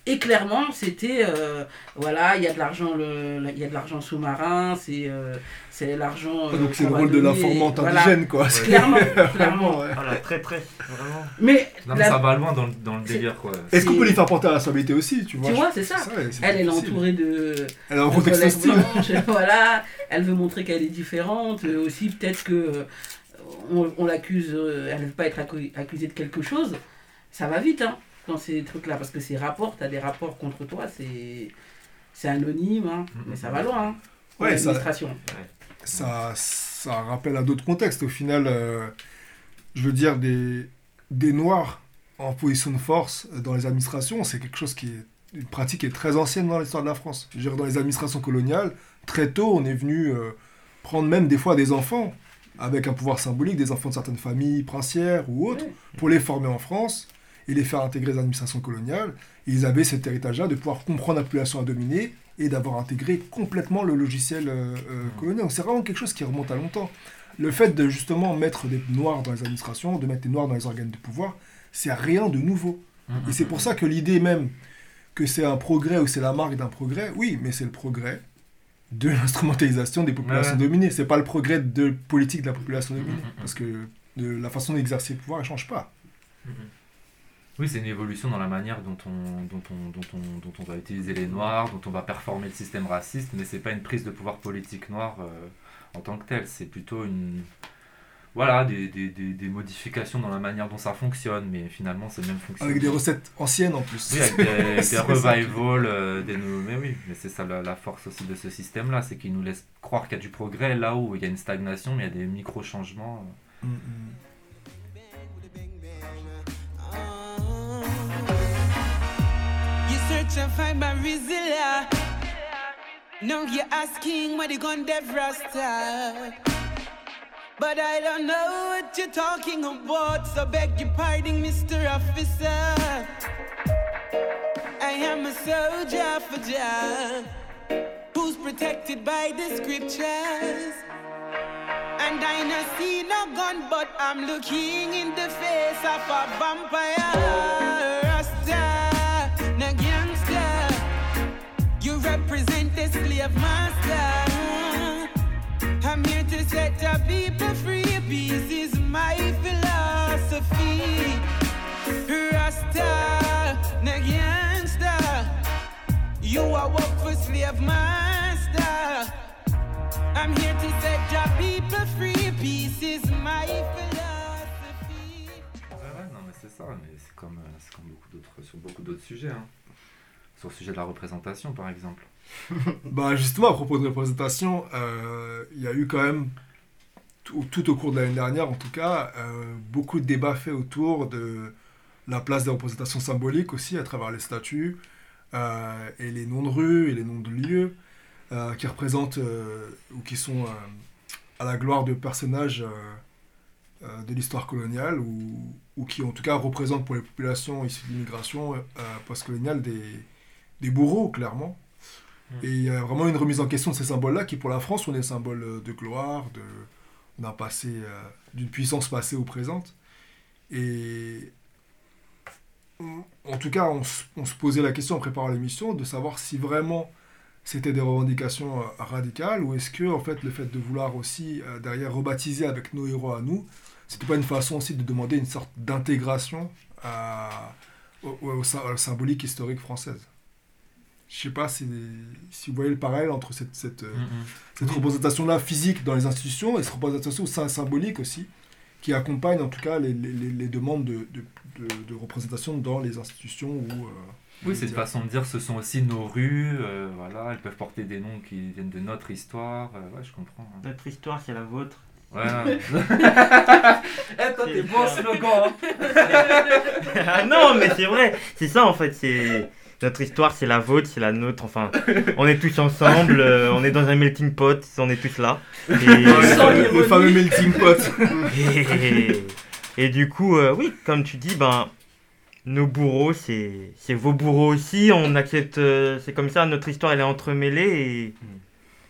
Et clairement, c'était euh, voilà, il y a de l'argent, le- il y a de l'argent sous-marin, c'est euh, c'est l'argent. euh, Donc c'est le rôle de l'informante voilà. indigène, quoi. <laughs> Ouais. Clairement, Vraiment, clairement. ouais. Voilà, très très, vraiment. Mais, Non, mais la- ça va loin dans le, dans le délire, quoi. Est-ce qu'on peut les faire porter à la responsabilité aussi, tu vois? Tu vois, c'est ça. ouais, Elle, elle est entourée de, Elle a un contexte hostile. <laughs> voilà. Elle veut montrer qu'elle est différente. euh, aussi, peut-être que on, on l'accuse, euh, elle ne veut pas être accu- accusée de quelque chose. Ça va vite, hein, dans ces trucs-là, parce que ces rapports, tu as des rapports contre toi, c'est c'est anonyme, hein, mais ça va loin. Hein, Ouais, ça, l'administration. ça, ça rappelle à d'autres contextes. Au final, euh, je veux dire, des, des Noirs en position de force dans les administrations, c'est quelque chose qui est une pratique qui est très ancienne dans l'histoire de la France. Je veux dire, dans les administrations coloniales, très tôt, on est venu euh, prendre même des fois des enfants avec un pouvoir symbolique, des enfants de certaines familles princières ou autres, Ouais. pour les former en France et les faire intégrer les administrations coloniales. Et ils avaient cet héritage-là de pouvoir comprendre la population à dominer et d'avoir intégré complètement le logiciel euh, euh, colonial. Donc, C'est vraiment quelque chose qui remonte à longtemps. Le fait de justement mettre des noirs dans les administrations, de mettre des noirs dans les organes de pouvoir, c'est rien de nouveau. Mhm. Et c'est pour ça que l'idée même que c'est un progrès ou c'est la marque d'un progrès, oui, mais c'est le progrès de <laughs> l'instrumentalisation des populations Ouais. dominées. C'est pas le progrès de politique de la population dominée. Parce que de la façon d'exercer le pouvoir, elle change pas. Oui, c'est une évolution dans la manière dont on, dont, on, dont, on, dont on va utiliser les noirs, dont on va performer le système raciste, mais c'est pas une prise de pouvoir politique noir euh, en tant que telle, c'est plutôt une. Voilà, des, des, des, des modifications dans la manière dont ça fonctionne, mais finalement c'est le même fonctionnement. Avec des recettes anciennes en plus. Oui, avec des, <laughs> revivals, euh, des nouveaux. Mais oui, mais c'est ça la, la force aussi de ce système-là, c'est qu'il nous laisse croire qu'il y a du progrès là où il y a une stagnation, mais il y a des micro-changements. Mm, mm. And find my Rizilla. Ah. Now you're asking where the gun rasta. But I don't know what you're talking about, so beg your pardon, Mr. Officer. I am a soldier for Jah, who's protected by the scriptures. And I no see no gun, but I'm looking in the face of a vampire. Ouais, ouais, non, mais c'est ça, mais c'est comme, euh, comme beaucoup d'autres, sur beaucoup d'autres sujets. hein. Sur le sujet de la représentation, par exemple. <laughs> Bah justement, à propos de représentation, euh, il y a eu quand même, tout, au cours de l'année dernière en tout cas, euh, beaucoup de débats faits autour de la place des représentations symboliques aussi à travers les statues euh, et les noms de rues et les noms de lieux qui représentent ou qui sont à la gloire de personnages de l'histoire coloniale ou, ou qui en tout cas représentent pour les populations issues de l'immigration postcoloniale des, des bourreaux clairement. Et il y a vraiment une remise en question de ces symboles-là qui, pour la France, sont des symboles euh, de gloire, de, d'un passé, euh, d'une puissance passée ou présente. Et en tout cas, on, se- on se posait la question en préparant l'émission de savoir si vraiment c'était des revendications euh, radicales ou est-ce que, en fait, le fait de vouloir aussi euh, derrière rebaptiser avec nos héros à nous, c'était pas une façon aussi de demander une sorte d'intégration à- au, au sy- à la symbolique historique française. Je sais pas si, si vous voyez le parallèle entre cette, cette, euh, cette représentation-là physique dans les institutions et cette représentation sy- symbolique aussi, qui accompagne en tout cas les, les- les- les demandes de, de, de- de représentation dans les institutions euh, Oui, c'est une façon de dire ce sont aussi nos rues, euh, voilà, elles peuvent porter des noms qui viennent de notre histoire. euh, ouais, je comprends. hein. Notre histoire, c'est la vôtre. Ouais. <laughs> <laughs> Eh, toi, t'es bon slogan. hein. <laughs> ah non, mais c'est vrai. C'est ça, en fait. C'est notre histoire, c'est la vôtre, c'est la nôtre. Enfin, on est tous ensemble. euh, on est dans un melting pot. On est tous là. Et, <laughs> Sans le, fameux melting pot. et, et du coup, euh, oui, comme tu dis, ben, nos bourreaux, c'est c'est vos bourreaux aussi. On accepte. euh, c'est comme ça. Notre histoire, elle est entremêlée et,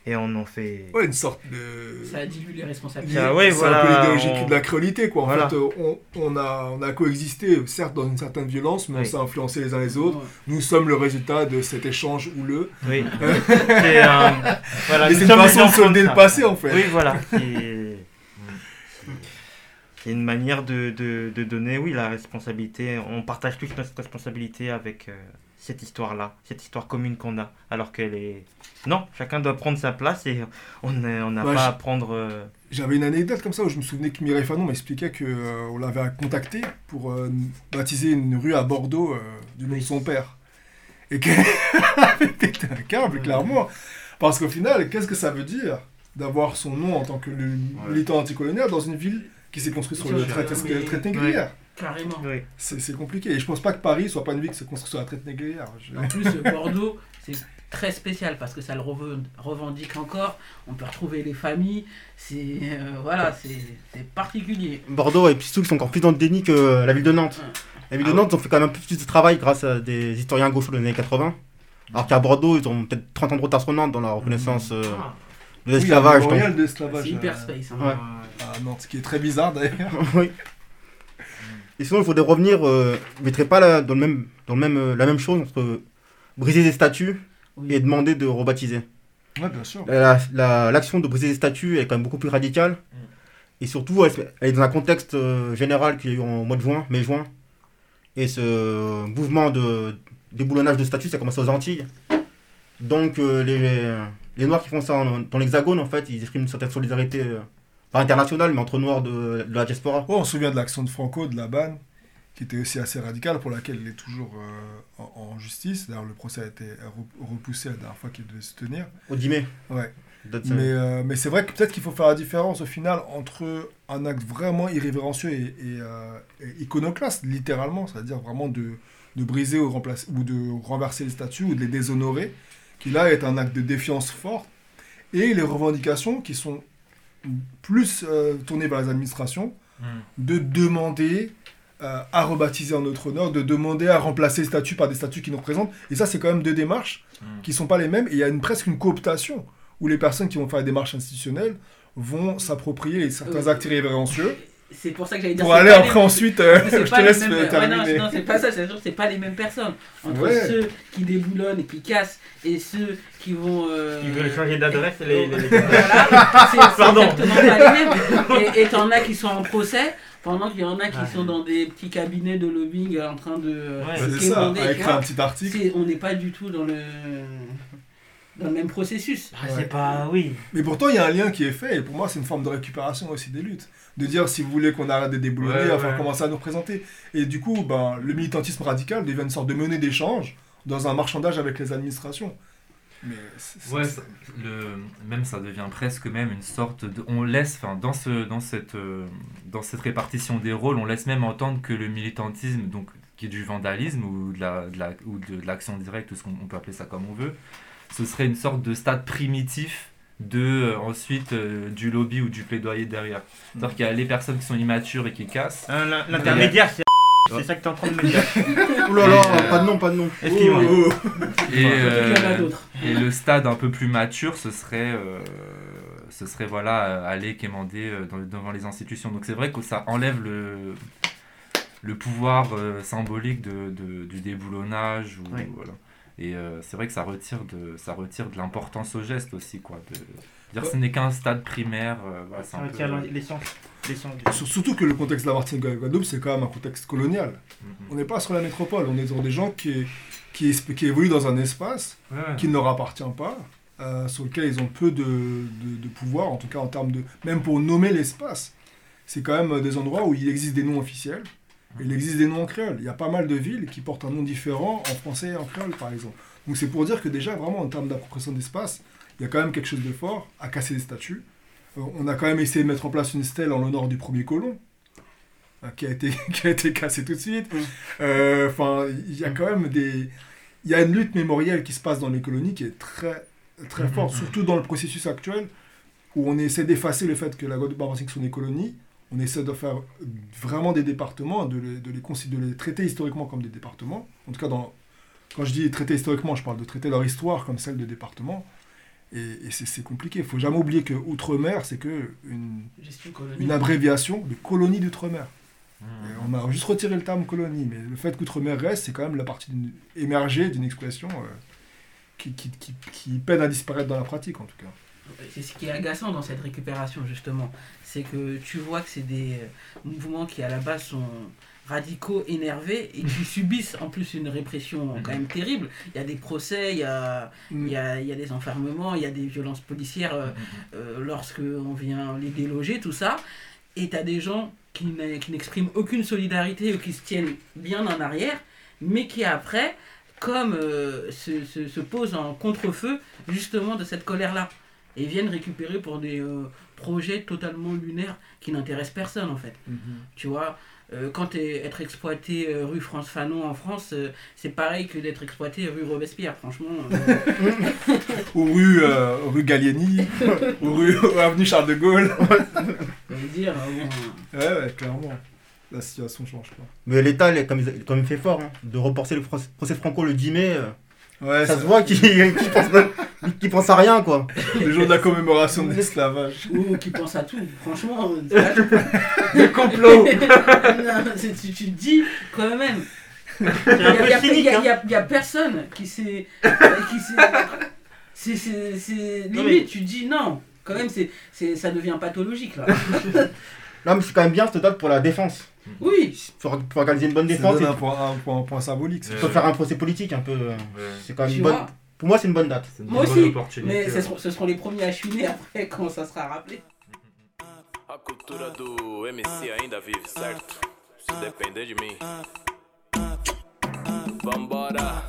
et on en fait. Ouais, une sorte de... Ça dilue les responsabilités. Ah ouais, c'est voilà, un peu l'idéologie on- de la créolité, quoi. En Voilà. fait, euh, on, on a, on a coexisté, certes, dans une certaine violence, mais on Oui. s'est influencé les uns les autres. Ouais. Nous sommes le résultat de cet échange houleux. Oui. <laughs> c'est un. Voilà, une façon de solder le passé, en fait. Oui, voilà. C'est c'est une manière de, de, de donner, oui, la responsabilité. On partage tous notre responsabilité avec euh, cette histoire-là, cette histoire commune qu'on a, alors qu'elle est. Non, chacun doit prendre sa place et on n'a on n'a Ouais, pas à prendre. euh, J'avais une anecdote comme ça où je me souvenais que Mireille Fanon m'expliquait qu'on l'avait contacté pour euh, baptiser une rue à Bordeaux euh, du nom de son père. Et qu'elle <laughs> avait pété un câble, clairement. Parce qu'au final, qu'est-ce que ça veut dire d'avoir son nom en tant que militant anticolonial dans une ville qui s'est construite sur le traité traité négrière Carrément. Oui. C'est compliqué. Et je pense pas que Paris soit pas une ville qui se construit sur la traite négrière. Je- En plus, <laughs> Bordeaux, c'est très spécial parce que ça le reven- revendique encore. On peut retrouver les familles. C'est euh, voilà, c'est particulier. Bordeaux et Pistoul sont encore plus dans le déni que la ville de Nantes. La ville de Nantes, ont fait quand même un peu plus de travail grâce à des historiens gauchos de l'année 80 Alors qu'à Bordeaux, ils ont peut-être 30 ans de retard sur Nantes dans la reconnaissance euh, Ah. de l'esclavage. Oui, il y a un donc- mémorial d'esclavage. C'est hyper euh, space. hein. Ouais. à Nantes, ce qui est très bizarre d'ailleurs. <laughs> oui. Et sinon, il faudrait revenir, euh, je mettrais pas la, dans, le même, dans le même, euh, la même chose entre briser des statues Oui. et demander de rebaptiser. Ouais, bien sûr. La- la- L'action de briser des statues est quand même beaucoup plus radicale. Et surtout, elle, est dans un contexte euh, général qui est eu en mois de juin, mai-juin. Et ce mouvement de déboulonnage de statues, ça commence aux Antilles. Donc, euh, les, les Noirs qui font ça en- dans l'Hexagone, en fait, ils expriment une certaine solidarité, euh, pas internationale, mais entre Noirs de, de la diaspora. Ouais, on se souvient de l'action de Franco, de la banne, qui était aussi assez radicale, pour laquelle il est toujours euh, en, en justice. D'ailleurs, le procès a été re- repoussé la dernière fois qu'il devait se tenir. Au 10 mai. Ouais. Mais, euh, mais c'est vrai que peut-être qu'il faut faire la différence au final entre un acte vraiment irrévérencieux et, et, euh, et iconoclaste, littéralement, c'est-à-dire vraiment de, de briser ou, remplacer, ou de renverser les statues ou de les déshonorer, qui là est un acte de défiance fort, et les revendications qui sont plus euh, tournées vers les administrations, Mm. de demander euh, à rebaptiser en notre honneur, de demander à remplacer les statues par des statues qui nous représentent. Et ça, c'est quand même deux démarches Mm. qui sont pas les mêmes. Et il y a une, presque une cooptation où les personnes qui vont faire les démarches institutionnelles vont s'approprier certains Euh, actes irrévérencieux C'est pour ça que j'allais dire. pour c'est aller pas après les- ensuite. euh, <laughs> je te laisse mêmes- euh, ouais, terminer. non, non, c'est pas ça, c'est sûr, c'est pas les mêmes personnes. Entre Ouais. ceux qui déboulonnent et qui cassent et ceux qui vont. euh, Ils veulent changer d'adresse, les- les- les- Voilà, c'est exactement pas les mêmes. <laughs> Et t'en as qui sont en procès, pendant qu'il y en a qui Ouais. sont dans des petits cabinets de lobbying en train de. Ouais, C'est ça, vois. un petit article. C'est- On n'est pas du tout dans le. Dans le même processus. Ah, c'est pas. Oui. Mais pourtant, il y a un lien qui est fait, et pour moi, c'est une forme de récupération aussi des luttes. De dire, si vous voulez qu'on arrête de déboulonner, Ouais, il va falloir commencer à nous représenter. Et du coup, ben, le militantisme radical devient une sorte de monnaie d'échange dans un marchandage avec les administrations. Mais c'est- c'est- Ouais, ça- le, même ça devient presque même une sorte de. On laisse, enfin, dans, ce, dans, cette, euh, dans cette répartition des rôles, on laisse même entendre que le militantisme, donc, qui est du vandalisme ou de la, de la- ou de, de l'action directe, ou ce qu'on on peut appeler ça comme on veut, ce serait une sorte de stade primitif de euh, ensuite euh, du lobby ou du plaidoyer derrière. C'est-à-dire qu'il y a les personnes qui sont immatures et qui cassent. L'in- L'intermédiaire, c'est. <laughs> C'est ça que t'es en train de me dire. <laughs> Ouh là euh, pas de nom, pas de nom. Excuse-moi. Oh, oh. Et, euh, le stade un peu plus mature, ce serait, euh, ce serait voilà, euh, aller quémander euh, dans- devant les institutions. Donc c'est vrai que ça enlève le, le pouvoir euh, symbolique de, de- du déboulonnage. Ou, Oui. voilà. Et euh, c'est vrai que ça retire de, ça retire de l'importance au geste aussi. Quoi, de, dire ce n'est qu'un stade primaire. euh, Ça un retire peu- du- Sur- Surtout que le contexte de la Martinique et de la Guadeloupe, c'est quand même un contexte colonial. Mhm. On n'est pas sur la métropole, on est sur des gens qui, qui, qui évoluent dans un espace Ouais, ouais. qui ne leur appartient pas, euh, sur lequel ils ont peu de, de, de pouvoir, en tout cas en termes de... Même pour nommer l'espace, c'est quand même euh, des endroits où il existe des noms officiels, il existe des noms en créole. Il y a pas mal de villes qui portent un nom différent en français et en créole, par exemple. Donc c'est pour dire que déjà, vraiment, en termes d'appropriation d'espace, il y a quand même quelque chose de fort à casser des statues. Euh, on a quand même essayé de mettre en place une stèle en l'honneur du premier colon, euh, qui a été, <laughs> qui a été cassée tout de suite. Euh, Enfin, il y a quand même des... Il y a une lutte mémorielle qui se passe dans les colonies qui est très, très Mhm, forte, surtout dans le processus actuel, où on essaie d'effacer le fait que la Guadeloupe Martinique sont des colonies. On essaie de faire vraiment des départements, de les, de les, consi- de les traiter historiquement comme des départements. En tout cas, dans, quand je dis traiter historiquement, je parle de traiter leur histoire comme celle de départements. Et, et c'est compliqué. Il faut jamais oublier que Outre-mer, c'est que une, abréviation de colonie d'Outre-mer. Et On a juste retiré le terme colonie, mais le fait qu'Outre-mer reste, c'est quand même la partie d'une- émergée d'une expression euh, qui, qui, qui, qui peine à disparaître dans la pratique, en tout cas. C'est ce qui est agaçant dans cette récupération, justement. C'est que tu vois que c'est des euh, mouvements qui, à la base, sont radicaux, énervés et qui <laughs> subissent en plus une répression quand même terrible. Il y a des procès, il y a, il y a, il y a des enfermements, il y a des violences policières euh, euh, lorsque on vient les déloger, tout ça. Et tu as des gens qui n'expriment aucune solidarité ou qui se tiennent bien en arrière, mais qui après, comme euh, se, se, se posent en contre-feu justement de cette colère-là. Et viennent récupérer pour des euh, projets totalement lunaires qui n'intéressent personne en fait. Tu vois, euh, quand être exploité euh, rue France Fanon en France, euh, c'est pareil que d'être exploité rue Robespierre, franchement. euh, <laughs> Ou rue, euh, rue Gallieni, <laughs> ou rue ou avenue Charles de Gaulle. <laughs> dire, bon, Ouais, ouais, clairement. La situation change pas. Mais l'État, comme, il- comme il fait fort, hein, de reporter le proc- procès Franco le 10 mai. Euh, Ouais, Ça se voit qu'il <laughs> qu'il pense, qu'il pense à rien, quoi. le jour de la commémoration de l'esclavage. Ou qui pense à tout. Franchement, <laughs> là, Le complot <laughs> Non, tu, tu te dis quand même. Il n'y a, a- personne qui s'est. qui s'est- c'est- limite, mais- tu te dis non. Quand même, c'est c'est- ça devient pathologique là. Non, mais c'est quand même bien cette date pour la défense. Oui, Pour, pour organiser une bonne défense, et un point, un point- un point symbolique. c'est Euh, pour faire un procès politique un peu. euh, Ouais. C'est quand même une bonne. Pour moi, c'est une bonne date. C'est une Moi bonne aussi, opportunité, Mais ce seront, ce seront les premiers à chiner après <laughs> quand ça sera rappelé. A cultura do MC ainda vive, certo? Se depender de mim. Vambora.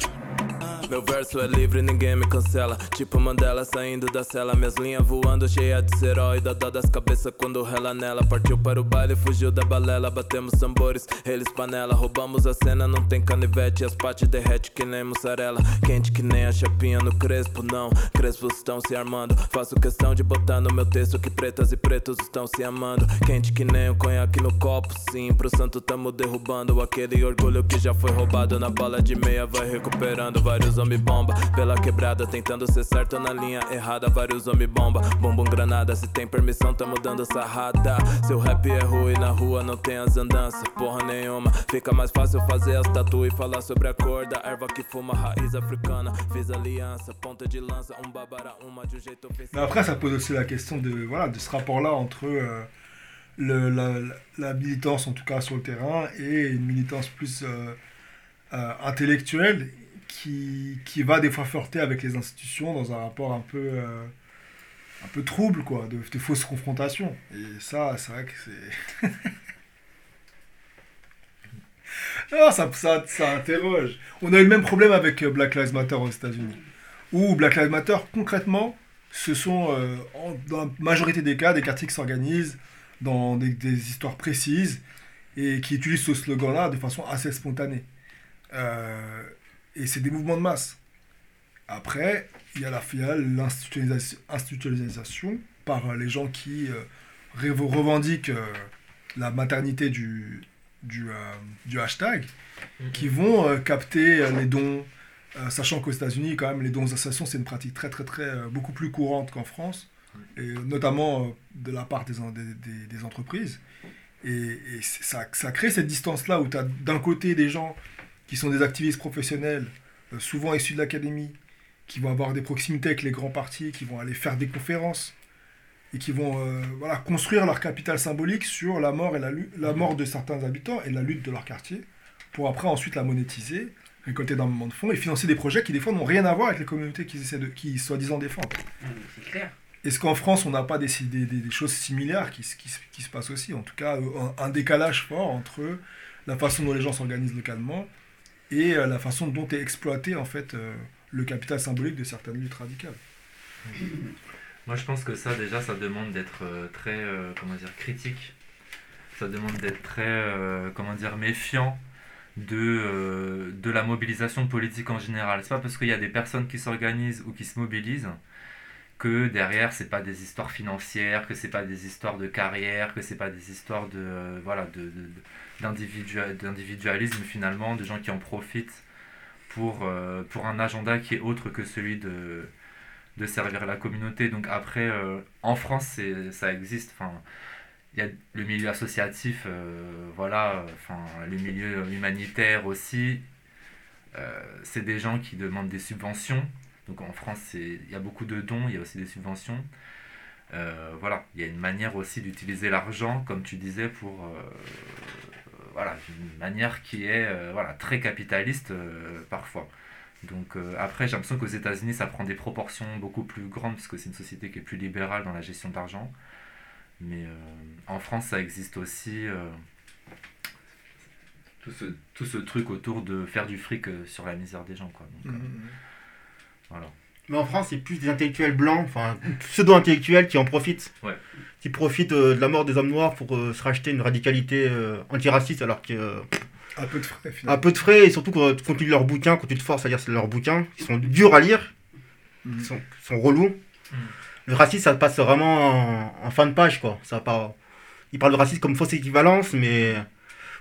Meu verso é livre, ninguém me cancela. Tipo Mandela saindo da cela. Minhas linhas voando, cheia de serói. Dó das cabeças quando rela nela. Partiu para o baile, fugiu da balela. Batemos tambores, eles panela. Roubamos a cena, não tem canivete. As pates derrete que nem mussarela. Quente que nem a chapinha no crespo, não. Crespos estão se armando. Faço questão de botar no meu texto que pretas e pretos estão se amando. Quente que nem o conhaque no copo, sim. Pro santo tamo derrubando aquele orgulho que já foi roubado. Na bala de meia vai recuperando. Vários homem bomba pela quebrada, tentando ser certo na linha errada. Vários homem bomba, bumbum granada. Se tem permissão, tamo dando sarrada. Seu rap é ruim na rua, não tem as andanças, porra nenhuma. Fica mais fácil fazer as tatu e falar sobre a cor da erva que fuma, raiz africana. Fiz aliança, ponta de lança, um babara, uma de um jeito ofensivo. Après, ça pose aussi la question de, voilà, de ce rapport-là entre euh, le, la- la militance, en tout cas sur le terrain, et une militance plus euh, euh, intellectuelle qui, qui va des fois flirter avec les institutions dans un rapport un peu, euh, un peu trouble, quoi, de, de fausses confrontations. Et ça, c'est vrai que c'est... Non, <laughs> ça, ça, ça interroge. On a eu le même problème avec euh, Black Lives Matter aux États-Unis. Où Black Lives Matter, concrètement, ce sont, euh, en- dans la majorité des cas, des quartiers qui s'organisent dans des, des histoires précises et qui utilisent ce slogan-là de façon assez spontanée. Et c'est des mouvements de masse. Après, il y a la l'institutionnalisation institutionnalisation par euh, les gens qui euh, rev- revendiquent euh, la maternité du, du, euh, du hashtag, qui vont capter les dons, sachant qu'aux États-Unis, quand même, les dons aux associations, c'est une pratique très, très, très, beaucoup plus courante qu'en France, et notamment de la part des, des, des- des entreprises. Et, ça, ça crée cette distance-là où tu as d'un côté des gens qui sont des activistes professionnels, euh, souvent issus de l'académie, qui vont avoir des proximités avec les grands partis, qui vont aller faire des conférences, et qui vont euh, voilà, construire leur capital symbolique sur la mort, et la, la mort de certains habitants et la lutte de leur quartier, pour après ensuite la monétiser, récolter énormément de fonds et financer des projets qui des fois n'ont rien à voir avec les communautés qu'ils essaient de, qui soi-disant défendent. C'est clair. Est-ce qu'en France, on n'a pas des, des, choses similaires qui, se- qui, qui se passent aussi? En tout cas, euh, un, un décalage fort entre la façon dont les gens s'organisent localement et euh, la façon dont est exploité en fait euh, le capital symbolique de certaines luttes radicales. Moi, je pense que ça, déjà, ça demande d'être euh, très, comment dire, critique. Ça demande d'être très, comment dire, méfiant de, de la mobilisation politique en général. C'est pas parce qu'il y a des personnes qui s'organisent ou qui se mobilisent que derrière, c'est pas des histoires financières, que c'est pas des histoires de carrière, que c'est pas des histoires de, euh, voilà, de, de- d'individua- d'individualisme finalement, de gens qui en profitent pour, euh, pour un agenda qui est autre que celui de, de servir la communauté. Donc après, euh, en France, ça existe. Enfin, il y a le milieu associatif, voilà, enfin, le milieu humanitaire aussi. C'est des gens qui demandent des subventions. Donc en France, il y a beaucoup de dons, il y a aussi des subventions. Euh, voilà, il y a une manière aussi d'utiliser l'argent, comme tu disais, pour euh, voilà, une manière qui est euh, voilà, très capitaliste parfois. Donc après, j'ai l'impression qu'aux États-Unis, ça prend des proportions beaucoup plus grandes, parce que c'est une société qui est plus libérale dans la gestion de l'argent. Mais en France, ça existe aussi tout, ce, tout ce truc autour de faire du fric sur la misère des gens. Quoi. Donc, euh, voilà. Mais en France, c'est plus des intellectuels blancs, enfin pseudo-intellectuels qui en profitent. Ouais. Qui profitent euh, de la mort des hommes noirs pour euh, se racheter une radicalité euh, antiraciste alors que euh, Un peu de frais un finalement. peu de frais et surtout quand, quand tu lis leurs bouquins, quand tu te forces à lire leurs bouquins, ils sont durs à lire, Mhm. ils sont, relous. Mhm. Le racisme, ça passe vraiment en, en fin de page quoi. Ça part, ils parlent de racisme comme fausse équivalence, mais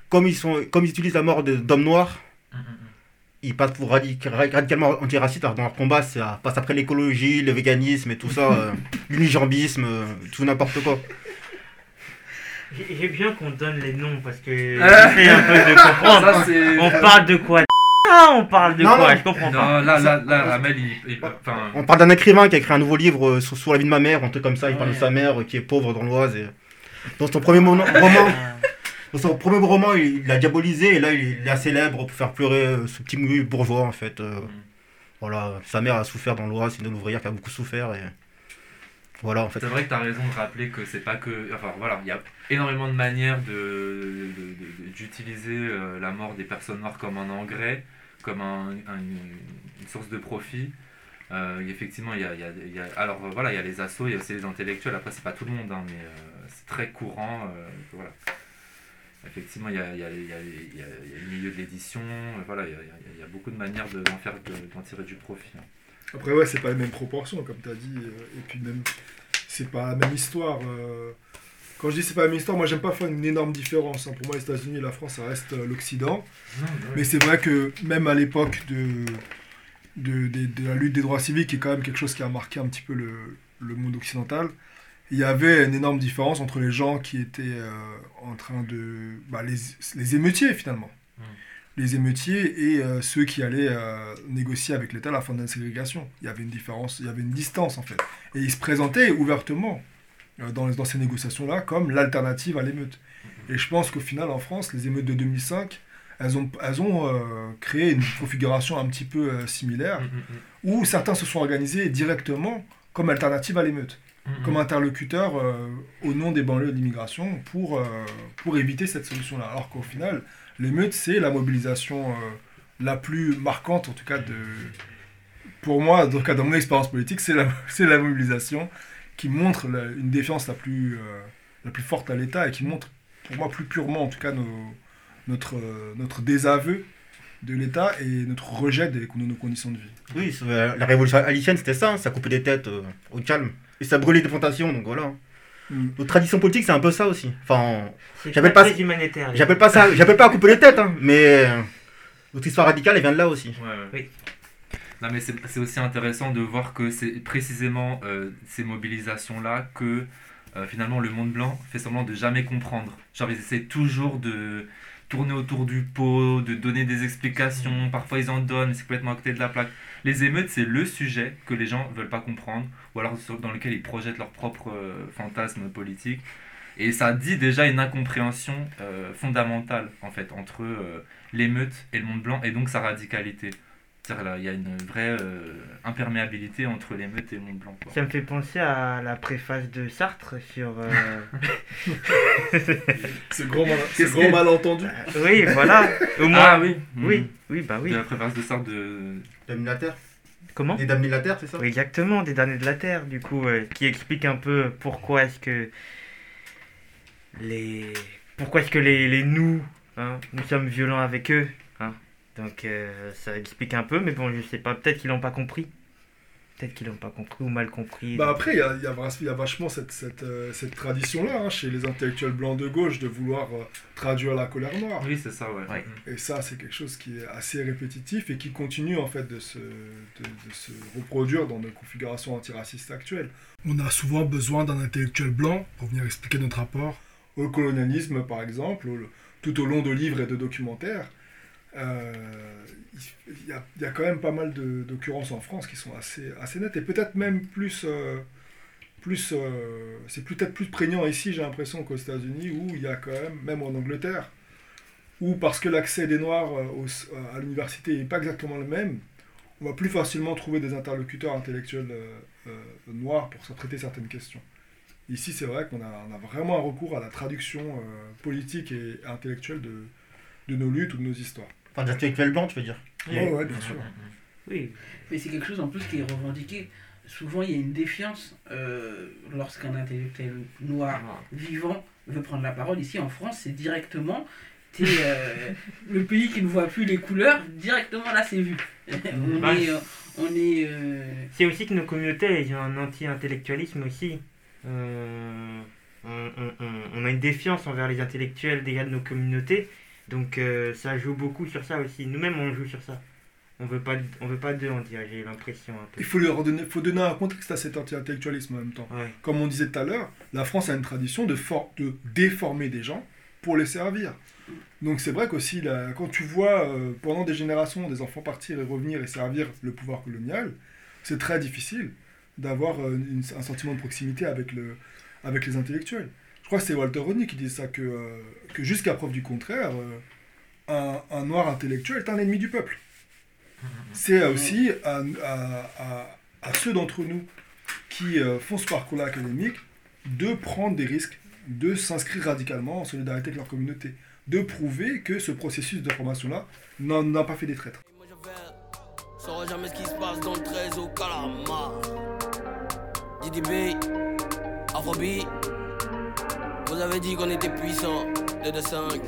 comme ils sont, comme ils utilisent la mort d'hommes noirs, Mm, mm, ils passent pour radic- radicalement antiraciste alors dans leur combat, ça passe après l'écologie, le véganisme et tout ça, <laughs> euh, l'unijambisme, euh, tout n'importe quoi. J'ai bien qu'on donne les noms parce que Ah. <laughs> j'essaie un peu de comprendre. Ça, on parle de quoi <laughs> Ah, on parle de Non, quoi non. Je comprends pas. Non, là, là, là, Ramel, il, il- On parle d'un écrivain qui a écrit un nouveau livre euh, sur, sur la vie de ma mère, un truc comme ça, il parle de sa mère qui est pauvre dans l'Oise. Et... Dans son premier roman, dans son premier roman, il l'a diabolisé et là il est célèbre pour faire pleurer euh, ce petit bourgeois en fait. euh, Voilà, sa mère a souffert dans l'Oise, c'est une ouvrière qui a beaucoup souffert et voilà en fait. c'est vrai que tu as raison de rappeler que c'est pas que. Enfin voilà, il y a énormément de manières de- d'utiliser euh, la mort des personnes noires comme un engrais, comme un- un- une, source de profit. Euh, effectivement, il y a, il y a- il y a- alors voilà, il y a les assos, il y a aussi les intellectuels. Après, c'est pas tout le monde, hein, mais euh, c'est très courant. voilà. Effectivement, il y a, il y a- il y a- il y a- le milieu de l'édition. euh, Voilà, il y a, beaucoup de manières de- d'en faire, de- d'en tirer du profit. hein. Après, ouais, c'est pas les mêmes proportions, comme tu as dit. euh, Et puis, même, c'est pas la même histoire. euh. Quand je dis c'est pas la même histoire, moi, j'aime pas faire une énorme différence. hein. Pour moi, les États-Unis et la France, ça reste l'Occident. Mais c'est vrai que même à l'époque de, de, de- de la lutte des droits civiques, qui est quand même quelque chose qui a marqué un petit peu le, le monde occidental, il y avait une énorme différence entre les gens qui étaient euh, en train de... bah, les, les émeutiers, finalement. Mm. Les émeutiers et euh, ceux qui allaient euh, négocier avec l'État la fin de la ségrégation. Il y avait une différence, il y avait une distance, en fait. Et ils se présentaient ouvertement dans, dans ces négociations-là comme l'alternative à l'émeute. Et je pense qu'au final, en France, les émeutes de 2005, elles ont, elles ont créé une configuration un petit peu similaire, Mm, mm, où certains se sont organisés directement comme alternative à l'émeute, mm, mm. comme interlocuteurs euh, au nom des banlieues de l'immigration pour, euh, pour éviter cette solution-là. Alors qu'au final, l'émeute, c'est la mobilisation euh, la plus marquante, en tout cas, de, pour moi, en tout cas dans mon expérience politique, c'est la, <laughs> c'est la mobilisation qui montre la- une défiance la plus, euh, la plus forte à l'État et qui montre, pour moi, plus purement, en tout cas, nos- notre, euh, notre désaveu de l'État et notre rejet des, de nos conditions de vie. Oui, la révolution haïtienne c'était ça, ça coupait des têtes euh, au calme. Et ça brûlait des plantations, donc voilà. Mm. Notre tradition politique c'est un peu ça aussi. Enfin, J'appelle pas j'appelle pas ça, j'appelle pas à couper les têtes, hein, mais euh, notre histoire radicale elle vient de là aussi. Ouais, ouais. Oui. Non, mais c'est c'est aussi intéressant de voir que c'est précisément euh, ces mobilisations-là que euh, finalement le monde blanc fait semblant de jamais comprendre. Genre, ils essaient toujours de tourner autour du pot, de donner des explications. Parfois, ils en donnent, mais c'est complètement à côté de la plaque. Les émeutes, c'est le sujet que les gens veulent pas comprendre, ou alors sur- dans lequel ils projettent leurs propres euh, fantasmes politiques. Et ça dit déjà une incompréhension euh, fondamentale, en fait, entre euh, l'émeute et le monde blanc, et donc sa radicalité. C'est-à-dire là, il y a une vraie euh, imperméabilité entre l'émeute et le monde blanc. quoi. Ça me fait penser à la préface de Sartre sur. euh, <laughs> <laughs> C'est grand, mal, grand que- malentendu. oui, voilà. Au moins. Ah oui Oui, oui, bah oui. De la préface de sorte de. Terre Comment Des damnés la terre, c'est ça Oui, Exactement, des derniers de la Terre, du coup, euh, qui explique un peu pourquoi est-ce que les pourquoi est-ce que les, les nous, hein, nous sommes violents avec eux. Hein. Donc euh, ça explique un peu, mais bon, je sais pas, peut-être qu'ils l'ont pas compris. Peut-être qu'ils l'ont pas compris ou mal compris. Bah après, il y a, il y a vra- il y a vachement cette, cette, euh, cette tradition-là hein, chez les intellectuels blancs de gauche de vouloir euh, traduire la colère noire. Oui, c'est ça, ouais. Ouais. Et ça, c'est quelque chose qui est assez répétitif et qui continue en fait de se, de, de se reproduire dans nos configurations antiracistes actuelles. On a souvent besoin d'un intellectuel blanc pour venir expliquer notre rapport au colonialisme, par exemple, au- tout au long de livres et de documentaires. Euh, Il y, a, quand même pas mal d'occurrences en France qui sont assez, assez nettes et peut-être même plus... euh, plus euh, c'est peut-être plus prégnant ici, j'ai l'impression, qu'aux États-Unis, où il y a quand même, même en Angleterre, ou parce que l'accès des Noirs au- à l'université n'est pas exactement le même, on va plus facilement trouver des interlocuteurs intellectuels noirs pour traiter certaines questions. Ici, c'est vrai qu'on a, a vraiment un recours à la traduction politique et intellectuelle de, de nos luttes ou de nos histoires. Enfin, d'intellectuels blancs, tu veux dire. Ouais, ouais, bien sûr. Oui, Mais c'est quelque chose en plus qui est revendiqué. Souvent, il y a une défiance euh, lorsqu'un intellectuel noir vivant veut prendre la parole. Ici, en France, c'est directement. t'es, euh, le pays qui ne voit plus les couleurs, directement là, c'est vu. on Bah, est. euh, on est euh, C'est aussi que nos communautés ont un anti-intellectualisme aussi. Euh, on, on- on- on a une défiance envers les intellectuels déjà de nos communautés. Donc euh, ça joue beaucoup sur ça aussi. Nous-mêmes, on joue sur ça. on veut pas, on veut pas d'eux, on dirait, j'ai l'impression un peu. Il faut, leur donner, faut donner un contexte à cet anti-intellectualisme en même temps. Ouais. Comme on disait tout à l'heure, la France a une tradition de, for- de déformer des gens pour les servir. Donc c'est vrai qu'aussi, quand tu vois euh, pendant des générations des enfants partir et revenir et servir le pouvoir colonial, c'est très difficile d'avoir euh, un sentiment de proximité avec, le, avec les intellectuels. Je crois que c'est Walter Rodney qui dit ça, que, euh, que jusqu'à preuve du contraire, euh, un, un noir intellectuel est un ennemi du peuple. C'est aussi à, à- à- à ceux d'entre nous qui euh, font ce parcours-là académique de prendre des risques, de s'inscrire radicalement en solidarité avec leur communauté, de prouver que ce processus de formation-là n'en n'a pas fait des traîtres. Moi je jamais ce qui se passe dans le 13 au calamar. DDB, Afrobeat, avez dit qu'on était puissant, 2 de 5.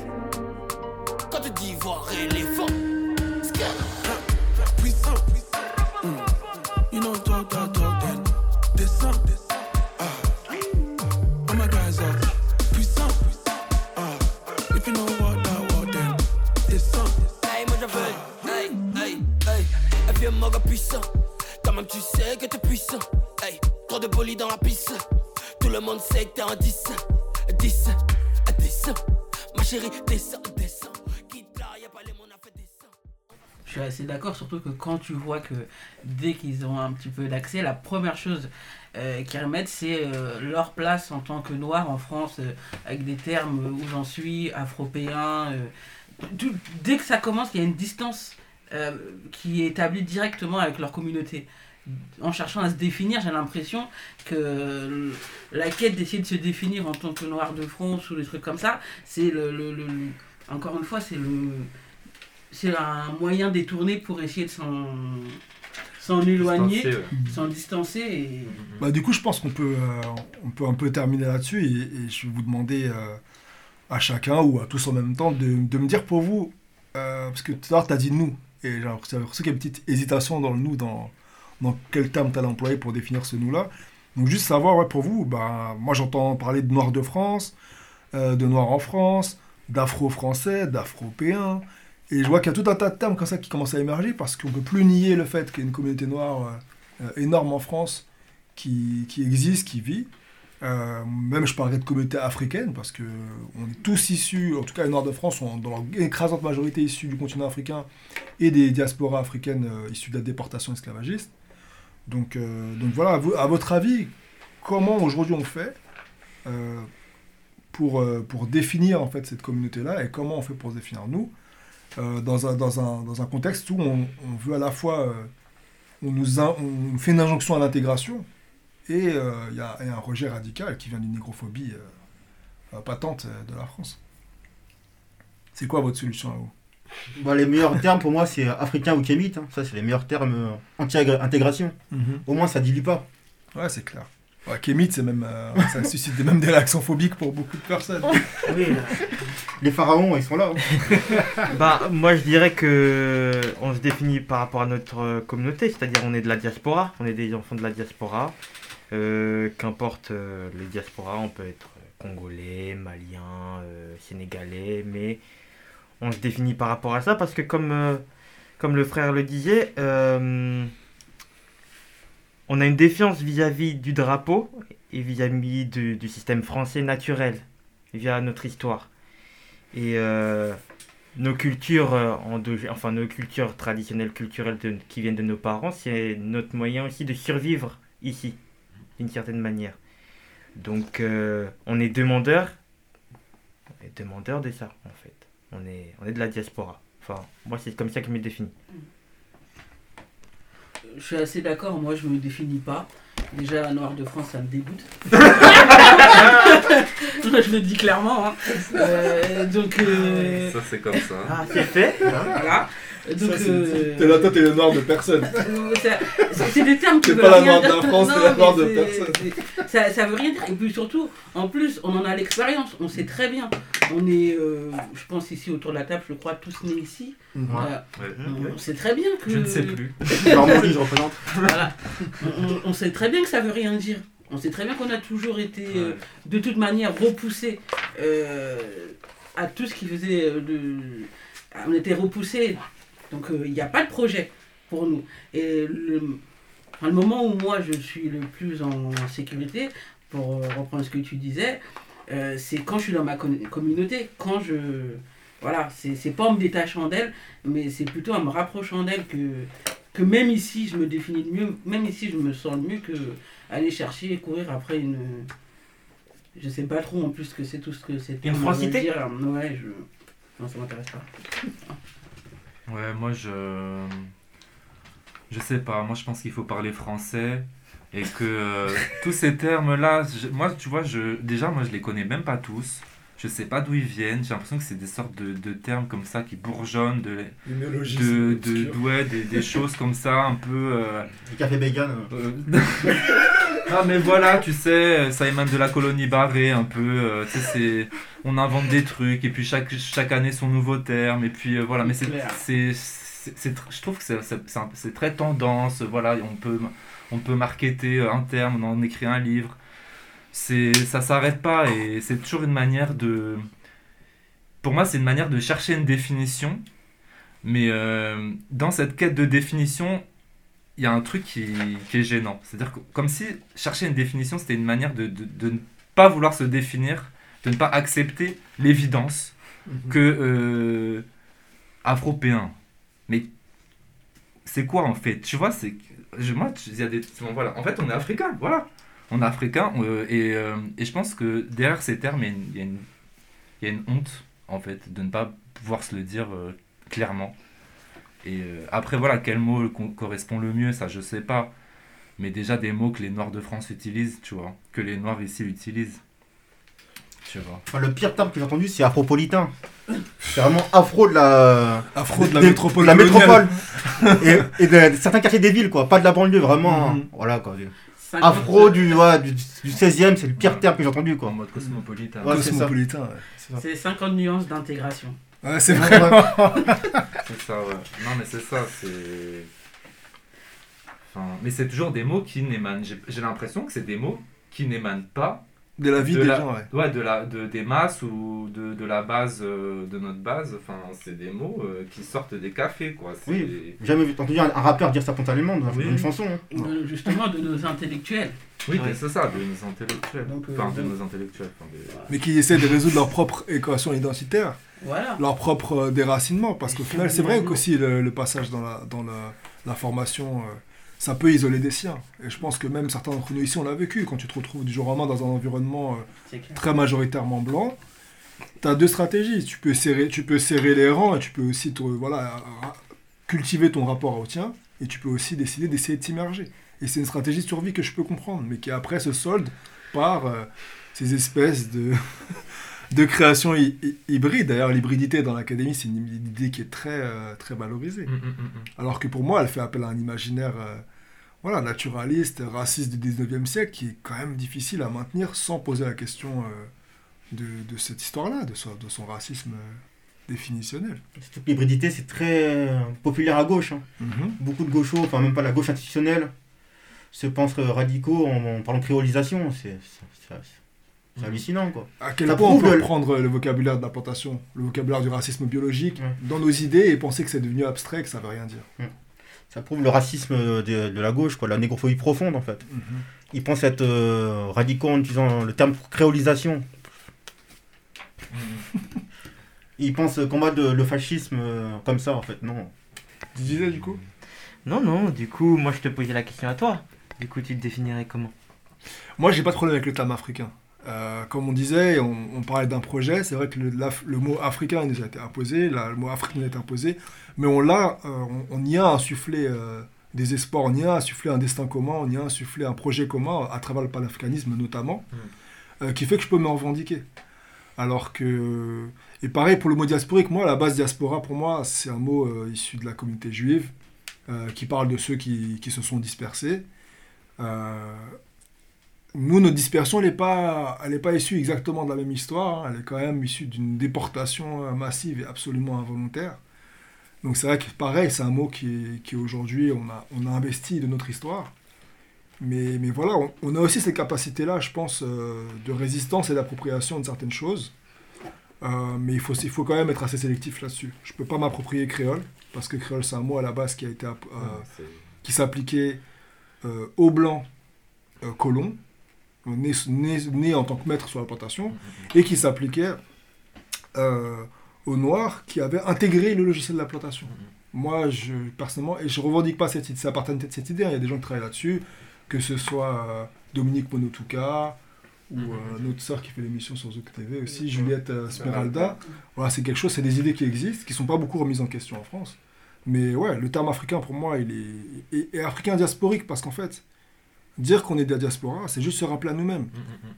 Quand tu dis voir éléphant, puissant. Mm. You know, talk, talk, talk, then descend. Ah. All my guys are puissant. Ah. If you know what I want, then descend. hey, moi j'appelle, hey, hey, hey, un vieux moga puissant. Quand même tu sais que t'es puissant, hey, trop de polis dans la piste. Tout le monde sait que t'es un 10, 10, 10. Ma chérie. Quitte là, y'a pas les. Je suis assez d'accord, surtout que quand tu vois que dès qu'ils ont un petit peu d'accès, la première chose euh, qu'ils remettent, c'est euh, leur place en tant que noir en France, euh, avec des termes où j'en suis, afropéen. tout- dès que ça commence, il y a une distance qui est établie directement avec leur communauté. En cherchant à se définir, j'ai l'impression que la quête d'essayer de se définir en tant que noir de France ou des trucs comme ça, c'est le, le- le- le- Encore une fois, c'est le c'est un moyen détourné pour essayer de s'en s'en éloigner, Distancer, ouais. s'en distancer et Bah, du coup, je pense qu'on peut, euh, on peut un peu terminer là-dessus et, et je vais vous demander euh, à chacun ou à tous en même temps de, de me dire pour vous, euh, parce que tout à l'heure, tu as dit nous, et j'ai l'impression qu'il y a une petite hésitation dans le nous, dans, dans quel terme tu as employé pour définir ce nous-là? Donc, juste savoir, ouais, pour vous, bah, moi j'entends parler de Noirs de France, euh, de Noirs en France, d'Afro-Français, d'Afropéens. Et je vois qu'il y a tout un tas de termes comme ça qui commencent à émerger parce qu'on ne peut plus nier le fait qu'il y a une communauté noire euh, euh, énorme en France qui, existe, qui vit. Même je parlerai de communauté africaine parce que on est tous issus, en tout cas les Noirs de France sont dans leur écrasante majorité issus du continent africain et des diasporas africaines issues de la déportation esclavagiste. Donc, euh, donc voilà, à, vo- à votre avis, comment aujourd'hui on fait euh, pour, euh, pour définir en fait cette communauté-là et comment on fait pour se définir nous dans, un, contexte où on, veut à la fois, on, nous fait une injonction à l'intégration et il un rejet radical qui vient d'une négrophobie patente de la France. C'est quoi votre solution vous? Bah, les meilleurs termes pour moi, c'est africain ou kémite. hein. Ça, c'est les meilleurs termes euh, anti-intégration. Au moins, ça dilue pas. Ouais, c'est clair. Ouais, Kémite, c'est même, euh, ça suscite même des réactions phobiques pour beaucoup de personnes. Oui, <laughs> Les pharaons, ils sont là. hein. <laughs> bah, moi je dirais que on se définit par rapport à notre euh, communauté, c'est-à-dire on est de la diaspora, on est des enfants de la diaspora. Euh, Qu'importe euh, les diasporas, on peut être congolais, malien, euh, sénégalais, mais on se définit par rapport à ça parce que comme, euh, le frère le disait, euh, on a une défiance vis-à-vis du drapeau et vis-à-vis du, système français naturel, via notre histoire. Et euh, nos cultures, endog- enfin nos cultures traditionnelles, culturelles qui viennent de nos parents, c'est notre moyen aussi de survivre ici, d'une certaine manière. Donc on est demandeur, on est demandeur de ça en fait. On est, on est de la diaspora. Enfin, moi c'est comme ça que je me définis. je suis assez d'accord, moi je me définis pas. Déjà, Noir de France, ça me dégoûte. <laughs> <laughs> Je le dis clairement. hein. Euh, donc, euh, Ça, c'est comme ça. Ah, c'est fait voilà. Donc, Ça, euh, T'es là, toi, t'es le nord de personne. <laughs> Euh, c'est des termes qui T'es pas la noire de la France, t'es la noire de personne. Ça, ça veut rien dire. Et puis surtout, en plus, on en a l'expérience. On sait très bien. On est, euh, je pense ici autour de la table, je crois tous nés ici. Voilà. Ouais. On, on sait très bien que. Je ne sais plus. <laughs> Normandie, je représente. Voilà. On, on- on sait très bien que ça veut rien dire. On sait très bien qu'on a toujours été, euh, de toute manière, repoussé euh, à tout ce qui faisait euh, de. On était repoussé Donc euh, il n'y a pas de projet pour nous. Et le, enfin, le moment où moi je suis le plus en sécurité, pour euh, reprendre ce que tu disais, euh, c'est quand je suis dans ma communauté, quand je... Voilà, c'est c'est pas en me détachant d'elle, mais c'est plutôt en me rapprochant d'elle que, que même ici je me définis mieux, même ici je me sens le mieux que aller chercher et courir après une... Je sais pas trop en plus que c'est tout ce que c'est. Une francité dire. Ouais, je... Non, ça m'intéresse pas. Ouais, moi je. Je sais pas, moi je pense qu'il faut parler français et que euh, tous ces termes-là, je- moi tu vois, je, déjà moi je les connais même pas tous. Je sais pas d'où ils viennent, j'ai l'impression que c'est des sortes de, de termes comme ça qui bourgeonnent, de, de, de, ouais, des, des <laughs> choses comme ça un peu. euh, Du café vegan. euh, <laughs> Ah mais voilà, tu sais, ça émane de la colonie barrée un peu, euh, tu sais, on invente des trucs et puis chaque, chaque année son nouveau terme et puis euh, voilà, mais c'est, je trouve que c'est, très tendance, voilà, on peut, on peut marketer un terme, on en écrit un livre, c'est, ça s'arrête pas et c'est toujours une manière de, pour moi c'est une manière de chercher une définition, mais euh, dans cette quête de définition, il y a un truc qui, qui est gênant. C'est-à-dire que, comme si chercher une définition, c'était une manière de, de, de ne pas vouloir se définir, de ne pas accepter l'évidence Mhm. que euh, afropéen. Mais c'est quoi en fait? Tu vois, c'est je- moi, il y a des bon, voilà. En fait, on est africain, voilà. On est africain euh, et, euh, et je pense que derrière ces termes, il y a une- il y, a une- il y a une honte en fait de ne pas pouvoir se le dire euh, clairement. Et euh, après, voilà, quel mot co- correspond le mieux, ça je sais pas. Mais déjà des mots que les Noirs de France utilisent, tu vois, que les Noirs ici utilisent. Tu vois. Enfin, le pire terme que j'ai entendu, c'est afropolitain. C'est vraiment afro de la. Afro de la des- métropole de la métropole. <laughs> et et de, de certains quartiers des villes, quoi. Pas de la banlieue, vraiment. Mhm. Voilà, quoi. 50 Afro du, ouais, du, du 16e, c'est le pire terme que j'ai entendu, quoi. En mode cosmopolitain. Ouais. Cosmopolitain. C'est 50 nuances d'intégration. Ouais, c'est vrai. <laughs> C'est ça, ouais. Non, mais c'est ça, c'est. Enfin, mais c'est toujours des mots qui n'émanent. J'ai j'ai l'impression que c'est des mots qui n'émanent pas De la vie de des la- gens, ouais. Ouais, de la, de, des masses ou de, de la base, euh, de notre base. Enfin, c'est des mots euh, qui sortent des cafés, quoi. C'est- Oui. Jamais vu- entendu un, un rappeur dire ça spontanément dans Oui. une chanson. hein. De- justement, de nos intellectuels. Oui, Ouais. c'est ça, de nos intellectuels. Donc, euh, enfin, de nos intellectuels. enfin, des- Mais qui essaient de résoudre leur propre équation identitaire, Voilà. leur propre déracinement. Parce qu'au final, c'est vrai qu'aussi le, le passage dans la, dans la, la formation, euh, ça peut isoler des siens. Et je pense que même certains d'entre nous ici, on l'a vécu. Quand tu te retrouves du jour au lendemain dans un environnement euh, très majoritairement blanc, tu as deux stratégies. Tu peux, serrer, tu peux serrer les rangs et tu peux aussi te- voilà, cultiver ton rapport au tien. Et tu peux aussi décider d'essayer de t'immerger. Et c'est une stratégie de survie que je peux comprendre, mais qui après se solde par euh, ces espèces de, <laughs> de créations hy- hy- hybrides. D'ailleurs, l'hybridité dans l'académie, c'est une idée qui est très, euh, très valorisée. Mm, mm, mm. Alors que pour moi, elle fait appel à un imaginaire euh, voilà, naturaliste, raciste du 19e siècle, qui est quand même difficile à maintenir sans poser la question euh, de, de cette histoire-là, de son, de son racisme euh, définitionnel. Cette hybridité, c'est très euh, populaire à gauche. hein. Beaucoup de gauchos, enfin même pas la gauche institutionnelle, se pensent radicaux en, en parlant de créolisation. C'est c'est- hallucinant, quoi. À quel Ça point on peut le- reprendre le vocabulaire de l'implantation, le vocabulaire du racisme biologique, Ouais. dans nos idées et penser que c'est devenu abstrait, que ça veut rien dire. Ça prouve le racisme de, de la gauche, quoi, la négrophobie profonde, en fait. Ils pensent être euh, radicaux en utilisant le terme créolisation. Ils pensent combattre le fascisme euh, comme ça, en fait. Non. Tu disais du coup? Non, non, du coup, moi je te posais la question à toi. Du coup, tu te définirais comment? Moi, j'ai pas de problème avec le terme africain. Euh, comme on disait, on, on parlait d'un projet, c'est vrai que le, mot africain il nous a été imposé, le mot Afrique nous a été imposé, mais on l'a, euh, on, on y a insufflé euh, des espoirs, on y a insufflé un destin commun, on y a insufflé un projet commun, à travers le panafricanisme notamment, euh, qui fait que je peux me revendiquer. Alors que... Et pareil pour le mot diasporique, moi, la base diaspora, pour moi, c'est un mot issu de la communauté juive, qui parle de ceux qui, qui se sont dispersés. Euh, nous, notre dispersion, elle n'est pas, elle est pas issue exactement de la même histoire. hein. Elle est quand même issue d'une déportation euh, massive et absolument involontaire. Donc c'est vrai que pareil, c'est un mot qui, qui aujourd'hui, on a, on a investi de notre histoire. Mais, mais voilà, on, on a aussi cette capacité-là, je pense, euh, de résistance et d'appropriation de certaines choses. Euh, mais il faut, il faut quand même être assez sélectif là-dessus. Je ne peux pas m'approprier créole, parce que créole, c'est un mot à la base qui, a été, euh, qui s'appliquait aux blancs colons, nés en tant que maîtres sur la plantation, et qui s'appliquait euh, aux noirs qui avaient intégré le logiciel de la plantation. Moi, je, personnellement, et je revendique pas cette idée, ça appartient peut-être cette idée, hein, il y a des gens qui travaillent là-dessus, que ce soit euh, Dominique Monotuka, ou Mhm. euh, notre sœur qui fait l'émission sur Zouk TV aussi, Juliette euh, Smeralda. Voilà, c'est quelque chose, c'est des idées qui existent, qui sont pas beaucoup remises en question en France. Mais ouais, le terme africain, pour moi, il est, africain diasporique, parce qu'en fait, dire qu'on est de la diaspora, c'est juste se rappeler à nous-mêmes.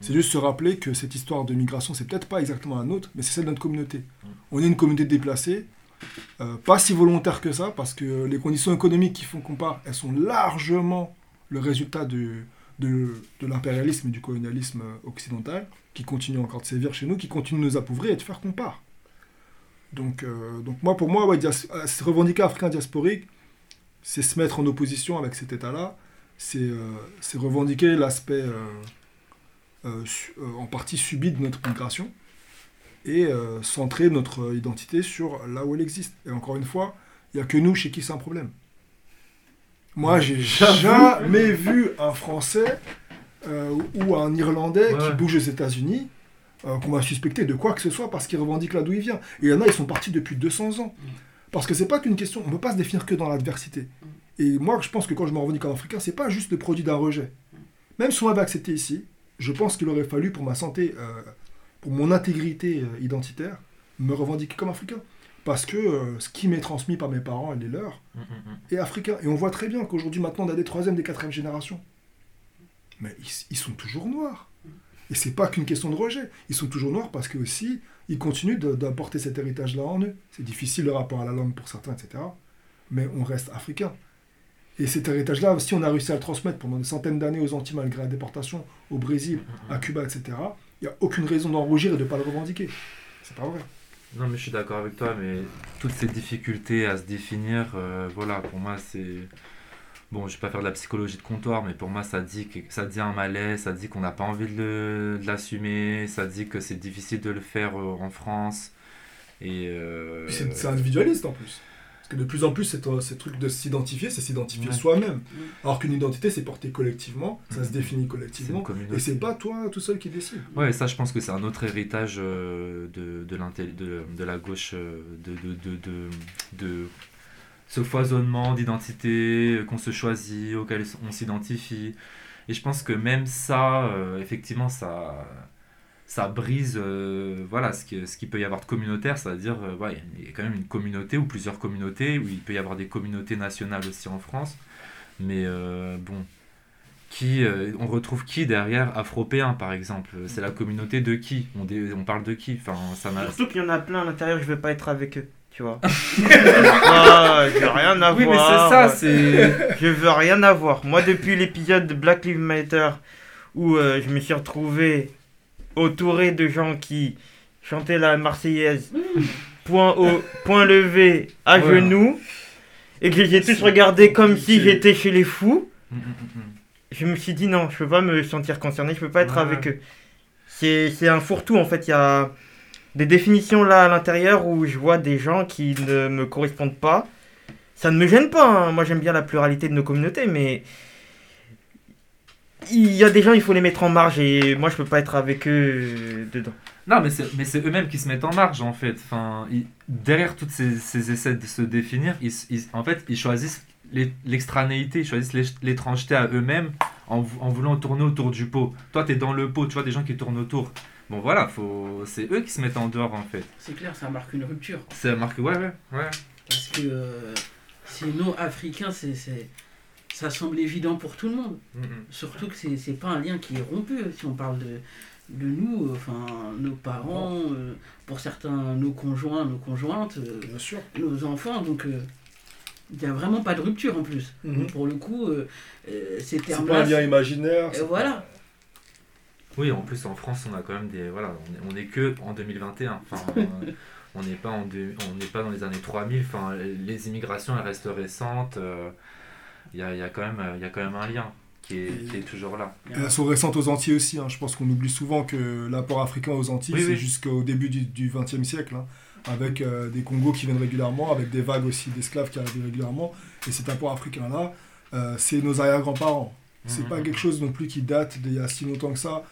C'est juste se rappeler que cette histoire de migration, c'est peut-être pas exactement la nôtre, mais c'est celle de notre communauté. On est une communauté déplacée, euh, pas si volontaire que ça, parce que les conditions économiques qui font qu'on part, elles sont largement le résultat du- de, de l'impérialisme et du colonialisme occidental, qui continue encore de sévir chez nous, qui continue de nous appauvrir et de faire qu'on part. Donc, euh, donc moi, pour moi, ouais, euh, se revendiquer africain diasporique, c'est se mettre en opposition avec cet état-là, c'est euh, c'est revendiquer l'aspect euh, euh, en partie subi de notre migration et centrer notre identité sur là où elle existe. Et encore une fois, il n'y a que nous chez qui c'est un problème. Moi, j'ai <laughs> jamais vu un Français euh, ou un Irlandais qui bouge aux États-Unis euh, qu'on va suspecter de quoi que ce soit parce qu'il revendique là d'où il vient. Et il y en a, ils sont partis depuis 200 ans. Parce que c'est pas qu'une question, on ne peut pas se définir que dans l'adversité. Et moi, je pense que quand je me revendique comme africain, c'est pas juste le produit d'un rejet. Même si on m'avait accepté ici, je pense qu'il aurait fallu pour ma santé, euh, pour mon intégrité euh, identitaire, me revendiquer comme africain. Parce que euh, ce qui m'est transmis par mes parents et les leurs Mm, mm, mm. est africain. Et on voit très bien qu'aujourd'hui, maintenant, on a des troisième, des quatrième générations. Mais ils, ils sont toujours noirs. Et c'est pas qu'une question de rejet. Ils sont toujours noirs parce que aussi, ils continuent d'apporter cet héritage-là en eux. C'est difficile le rapport à la langue pour certains, etc. Mais on reste africain. Et cet héritage-là, si on a réussi à le transmettre pendant des centaines d'années aux Antilles malgré la déportation, au Brésil, à Cuba, etc., il n'y a aucune raison d'en rougir et de ne pas le revendiquer. C'est pas vrai. Non, mais je suis d'accord avec toi, mais toutes ces difficultés à se définir, euh, voilà, pour moi, c'est. Bon, je vais pas faire de la psychologie de comptoir, mais pour moi, ça dit, que, ça dit un malaise, ça dit qu'on n'a pas envie de l'assumer, ça dit que c'est difficile de le faire euh, en France. Et. euh, c'est individualiste en plus. Que de plus en plus, c'est euh, ce truc de s'identifier, c'est s'identifier Ouais. soi-même. Alors qu'une identité, c'est porté collectivement, ça se définit c'est une collectivement. Et c'est pas toi tout seul qui décide. Ouais, ça, je pense que c'est un autre héritage euh, de, de, l'intel- de, de la gauche, euh, de, de, de, de, de ce foisonnement d'identité euh, qu'on se choisit, auquel on s'identifie. Et je pense que même ça, euh, effectivement, ça, ça brise euh, voilà, ce qui, ce qu'il peut y avoir de communautaire, c'est-à-dire euh, ouais, il y a quand même une communauté ou plusieurs communautés, où il peut y avoir des communautés nationales aussi en France. Mais euh, bon, qui, euh, on retrouve qui derrière Afropéen par exemple? C'est la communauté de qui? On, dé- on parle de qui? Enfin, ça Surtout qu'il y en a plein à l'intérieur, je veux pas être avec eux, tu vois. <laughs> ah, je veux rien avoir. Oui, mais c'est ça, c'est. Je veux rien avoir. Moi, depuis l'épisode de Black Lives Matter, où je me suis retrouvé entouré de gens qui chantaient la Marseillaise, point haut, point levé, à Ouais. genoux, et que je les ai tous regardés comme si j'étais chez les fous, mm, mm, mm. je me suis dit non, je peux pas me sentir concerné, je peux pas être Ouais. avec eux. C'est c'est un fourre-tout en fait, il y a des définitions là à l'intérieur où je vois des gens qui ne me correspondent pas. Ça ne me gêne pas, hein. moi j'aime bien la pluralité de nos communautés, mais il y a des gens, il faut les mettre en marge et moi je peux pas être avec eux euh, dedans. Non, mais c'est, mais c'est eux-mêmes qui se mettent en marge en fait. Enfin, ils- derrière tous ces, ces essais de se définir, ils, ils- en fait, ils choisissent l'extranéité, ils choisissent l'é- l'étrangeté à eux-mêmes en, en voulant tourner autour du pot. Toi, tu es dans le pot, tu vois des gens qui tournent autour. Bon, voilà, faut... c'est eux qui se mettent en dehors en fait. C'est clair, ça marque une rupture. C'est marqué, ouais, ouais, ouais. Parce que euh, sinon, africain, c'est, c'est- ça semble évident pour tout le monde. Mm. Surtout que c'est, c'est pas un lien qui est rompu. Si on parle de, de nous, euh, enfin, nos parents, euh, pour certains, nos conjoints, nos conjointes, euh, Bien sûr. nos enfants. Donc, euh, il n'y a vraiment pas de rupture en plus. Mhm. Donc, pour le coup, euh, euh, ces C'est termes-là. pas un lien imaginaire. euh, c'est- voilà. Oui, en plus en France, on a quand même des voilà, on est, on est que en 2021. Enfin, <laughs> on n'est pas en on n'est pas dans les années 3000. Enfin, les immigrations elles restent récentes. euh, Il y, a, il y a quand même y a quand même un lien. qui est, qui est toujours là. Et elles sont récentes aux Antilles aussi. hein. Je pense qu'on oublie souvent que l'apport africain aux Antilles, Oui, c'est oui. jusqu'au début du XXe siècle, hein, avec euh, des Congos qui viennent régulièrement, avec des vagues aussi d'esclaves qui arrivent régulièrement. Et cet apport africain-là, euh, c'est nos arrière-grands-parents. C'est Mhm. pas quelque chose non plus qui date d'il y a si longtemps que ça.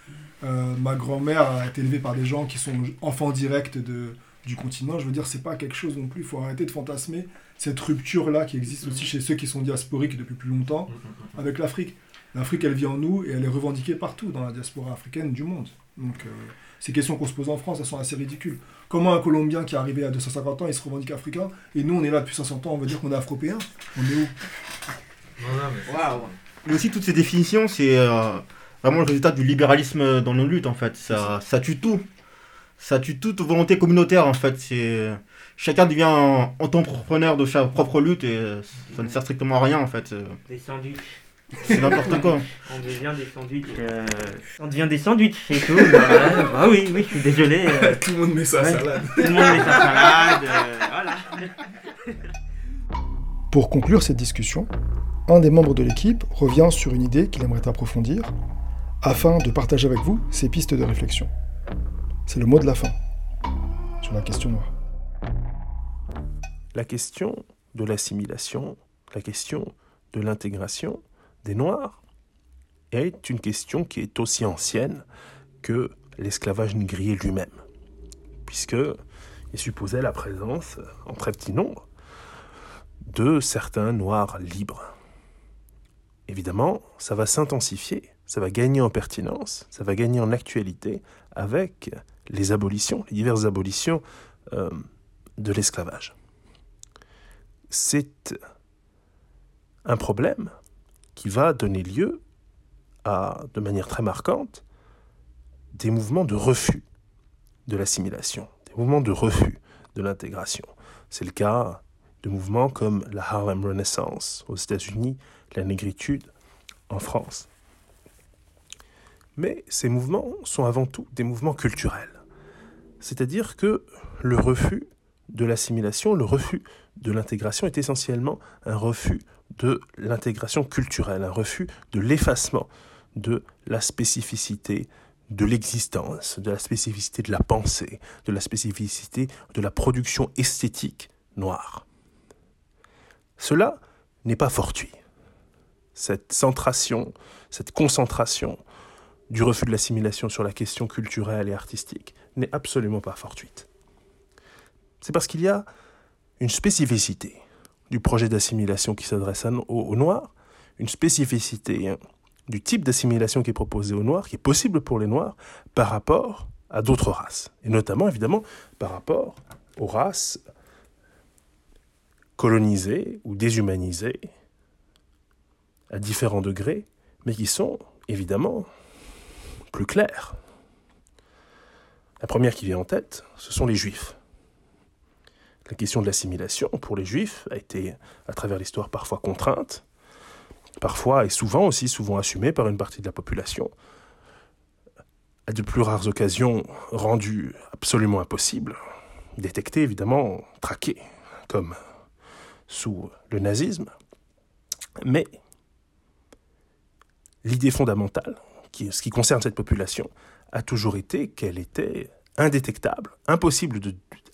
Euh, ma grand-mère a été élevée par des gens qui sont enfants directs de, du continent. Je veux dire, c'est pas quelque chose non plus. Il faut arrêter de fantasmer cette rupture-là qui existe aussi chez ceux qui sont diasporiques depuis plus longtemps avec l'Afrique. L'Afrique, elle vit en nous et elle est revendiquée partout dans la diaspora africaine du monde. Donc, euh, ces questions qu'on se pose en France, elles sont assez ridicules. Comment un Colombien qui est arrivé à 250 ans, il se revendique africain, et nous, on est là depuis 500 ans, on veut dire qu'on est afropéen On est où? Waouh Mais aussi, toutes ces définitions, c'est euh, vraiment le résultat du libéralisme dans nos luttes, en fait. Ça, ça tue tout. Ça tue toute volonté communautaire, en fait. C'est... Chacun devient entrepreneur de sa propre lutte et ça ne sert strictement à rien, en fait. Des sandwichs. C'est n'importe quoi. <laughs> On devient des sandwichs. euh, On devient des sandwichs, c'est tout. Bah, bah oui, oui, je suis désolé. euh, <laughs> Tout le monde met sa ouais. salade. Tout le monde met sa salade. euh, voilà. <laughs> Pour conclure cette discussion, un des membres de l'équipe revient sur une idée qu'il aimerait approfondir afin de partager avec vous ses pistes de réflexion. C'est le mot de la fin sur la question noire. La question de l'assimilation, la question de l'intégration des Noirs est une question qui est aussi ancienne que l'esclavage négrier lui-même, puisque il supposait la présence, en très petit nombre, de certains Noirs libres. Évidemment, ça va s'intensifier, ça va gagner en pertinence, ça va gagner en actualité avec les abolitions, les diverses abolitions euh, de l'esclavage. C'est un problème qui va donner lieu à, de manière très marquante, des mouvements de refus de l'assimilation, des mouvements de refus de l'intégration. C'est le cas de mouvements comme la Harlem Renaissance aux États-Unis, la négritude en France. Mais ces mouvements sont avant tout des mouvements culturels. C'est-à-dire que le refus de l'assimilation, le refus de l'intégration est essentiellement un refus de l'intégration culturelle, un refus de l'effacement de la spécificité de l'existence, de la spécificité de la pensée, de la spécificité de la production esthétique noire. Cela n'est pas fortuit. Cette centration, cette concentration du refus de l'assimilation sur la question culturelle et artistique n'est absolument pas fortuite. C'est parce qu'il y a une spécificité du projet d'assimilation qui s'adresse aux, Noirs, une spécificité hein, du type d'assimilation qui est proposé aux Noirs, qui est possible pour les Noirs, par rapport à d'autres races. Et notamment, évidemment, par rapport aux races colonisées ou déshumanisées à différents degrés, mais qui sont évidemment plus claires. La première qui vient en tête, ce sont les Juifs. La question de l'assimilation pour les Juifs a été, à travers l'histoire, parfois contrainte, parfois et souvent aussi souvent assumée par une partie de la population, à de plus rares occasions rendue absolument impossible, détectée évidemment, traquée, comme sous le nazisme. Mais l'idée fondamentale, qui, ce qui concerne cette population, a toujours été qu'elle était indétectable, impossible,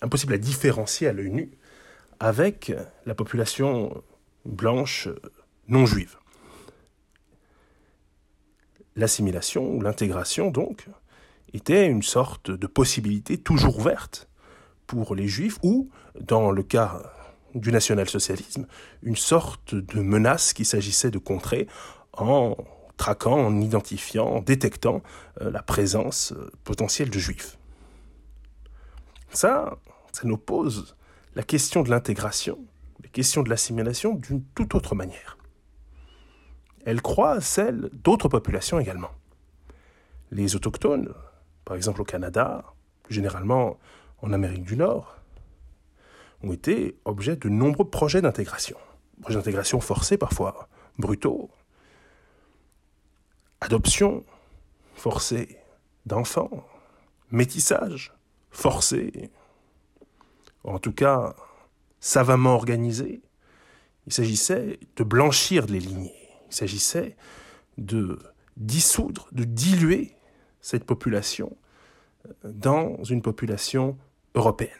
à différencier à l'œil nu avec la population blanche non juive. L'assimilation ou l'intégration, donc, était une sorte de possibilité toujours ouverte pour les juifs ou, dans le cas du national-socialisme, une sorte de menace qu'il s'agissait de contrer en traquant, en identifiant, en détectant euh, la présence euh, potentielle de juifs. Ça, ça nous pose la question de l'intégration, la question de l'assimilation d'une toute autre manière. Elle croise celle d'autres populations également. Les autochtones, par exemple au Canada, généralement en Amérique du Nord, ont été objets de nombreux projets d'intégration. Projets d'intégration forcés parfois, brutaux, adoption forcée d'enfants, métissage forcé, en tout cas savamment organisé. Il s'agissait de blanchir les lignées, il s'agissait de dissoudre, de diluer cette population dans une population européenne.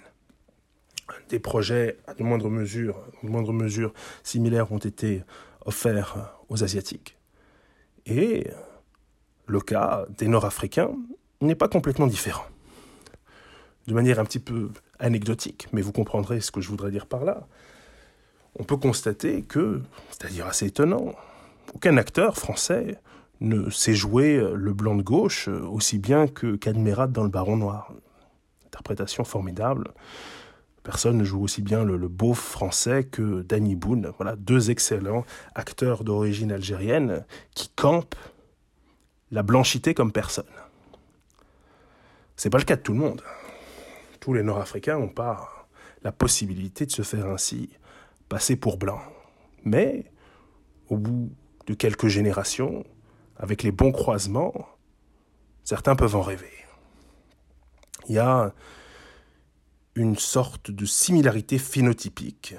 Des projets à de moindre mesure, de similaires ont été offerts aux Asiatiques. Le cas des Nord-Africains n'est pas complètement différent. De manière un petit peu anecdotique, mais vous comprendrez ce que je voudrais dire par là, on peut constater que, c'est-à-dire assez étonnant, aucun acteur français ne sait jouer le blanc de gauche aussi bien que qu'Admirat dans le Baron Noir. Interprétation formidable. Personne ne joue aussi bien le, le beauf français que Danny Boone. Voilà, deux excellents acteurs d'origine algérienne qui campent la blanchité comme personne. C'est pas le cas de tout le monde. Tous les Nord-Africains n'ont pas la possibilité de se faire ainsi passer pour blancs. Mais, au bout de quelques générations, avec les bons croisements, certains peuvent en rêver. Il y a une sorte de similarité phénotypique,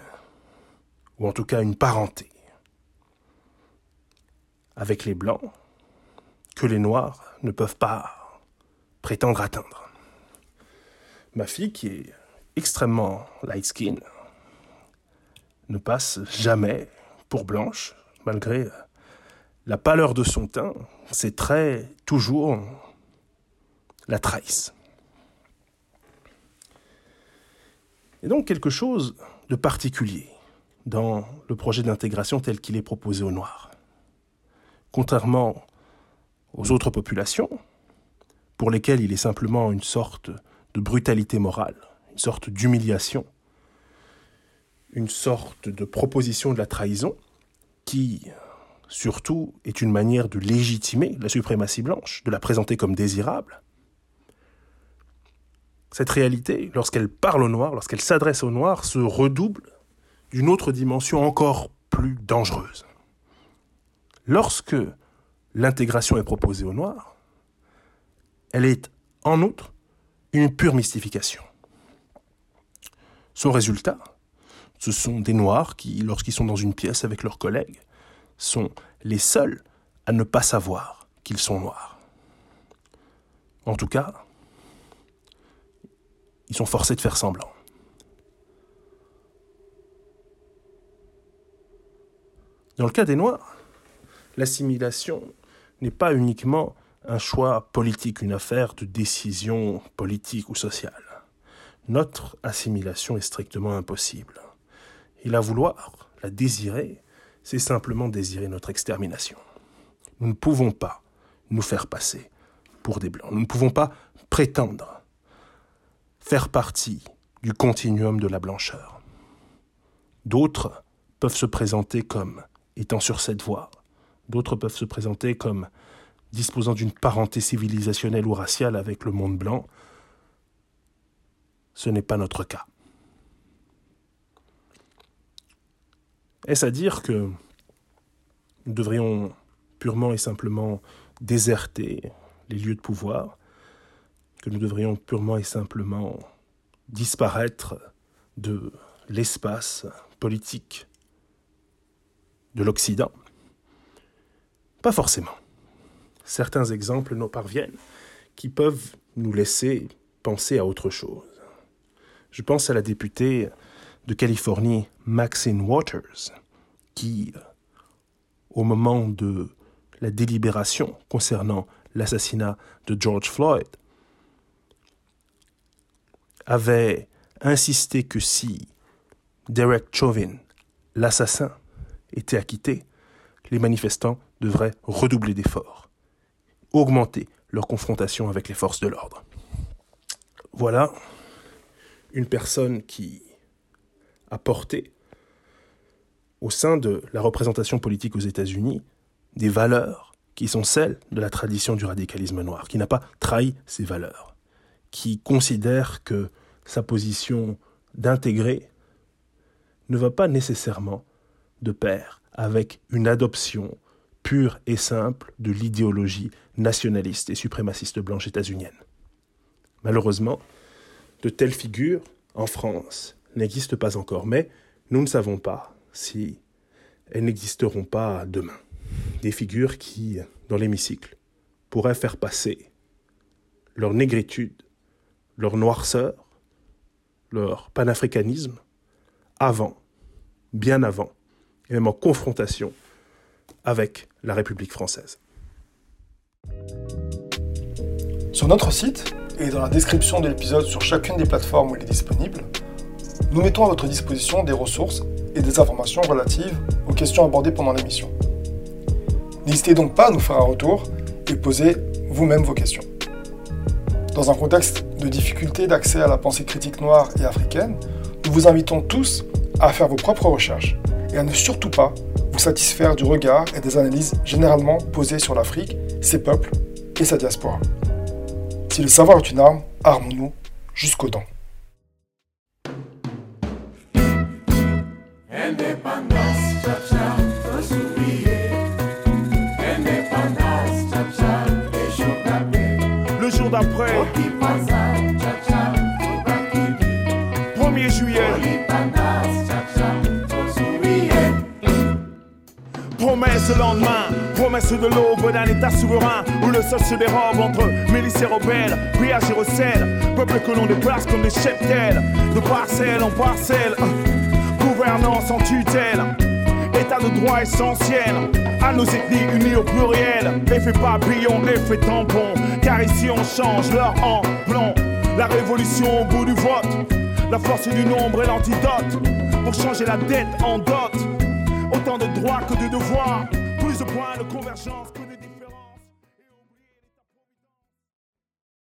ou en tout cas une parenté, avec les blancs, que les noirs ne peuvent pas prétendre atteindre. Ma fille, qui est extrêmement light skin, ne passe jamais pour blanche, malgré la pâleur de son teint, ses traits toujours la trahissent. Et donc quelque chose de particulier dans le projet d'intégration tel qu'il est proposé aux Noirs. Contrairement aux autres populations, pour lesquelles il est simplement une sorte de brutalité morale, une sorte d'humiliation, une sorte de proposition de la trahison, qui surtout est une manière de légitimer la suprématie blanche, de la présenter comme désirable. Cette réalité, lorsqu'elle parle au noir, lorsqu'elle s'adresse au noir, se redouble d'une autre dimension encore plus dangereuse. Lorsque l'intégration est proposée au noir, elle est en outre une pure mystification. Son résultat, ce sont des noirs qui, lorsqu'ils sont dans une pièce avec leurs collègues, sont les seuls à ne pas savoir qu'ils sont noirs. En tout cas, ils sont forcés de faire semblant. Dans le cas des Noirs, l'assimilation n'est pas uniquement un choix politique, une affaire de décision politique ou sociale. Notre assimilation est strictement impossible. Et la vouloir, la désirer, c'est simplement désirer notre extermination. Nous ne pouvons pas nous faire passer pour des blancs. Nous ne pouvons pas prétendre faire partie du continuum de la blancheur. D'autres peuvent se présenter comme étant sur cette voie. D'autres peuvent se présenter comme disposant d'une parenté civilisationnelle ou raciale avec le monde blanc. Ce n'est pas notre cas. Est-ce à dire que nous devrions purement et simplement déserter les lieux de pouvoir, que nous devrions purement et simplement disparaître de l'espace politique de l'Occident? Pas forcément. Certains exemples nous parviennent qui peuvent nous laisser penser à autre chose. Je pense à la députée de Californie, Maxine Waters, qui, au moment de la délibération concernant l'assassinat de George Floyd, avait insisté que si Derek Chauvin, l'assassin, était acquitté, les manifestants devraient redoubler d'efforts, augmenter leur confrontation avec les forces de l'ordre. Voilà une personne qui a porté au sein de la représentation politique aux États-Unis des valeurs qui sont celles de la tradition du radicalisme noir, qui n'a pas trahi ces valeurs, qui considère que sa position d'intégrer ne va pas nécessairement de pair avec une adoption pure et simple de l'idéologie nationaliste et suprémaciste blanche états-unienne. Malheureusement, de telles figures, en France, n'existent pas encore, mais nous ne savons pas si elles n'existeront pas demain. des figures qui, dans l'hémicycle, pourraient faire passer leur négritude, leur noirceur, leur panafricanisme avant, bien avant, et même en confrontation avec la République française. Sur notre site et dans la description de l'épisode sur chacune des plateformes où il est disponible, nous mettons à votre disposition des ressources et des informations relatives aux questions abordées pendant l'émission. N'hésitez donc pas à nous faire un retour et poser vous-même vos questions. Dans un contexte de difficulté d'accès à la pensée critique noire et africaine, nous vous invitons tous à faire vos propres recherches et à ne surtout pas satisfaire du regard et des analyses généralement posées sur l'Afrique, ses peuples et sa diaspora. Si le savoir est une arme, armons-nous jusqu'aux dents. Le lendemain, promesse de l'aube d'un état souverain où le sol se dérobe entre milices et rebelles, pillage et recel, peuple que l'on déplace comme des cheptels, de parcelle en parcelle, gouvernance en tutelle, état de droit essentiel, à nos ethnies unies au pluriel, effet papillon, effet tampon, car ici on change l'heure en blanc, la révolution au bout du vote, la force du nombre est l'antidote, pour changer la dette en dot. Autant de droits que de devoirs, plus de points de convergence.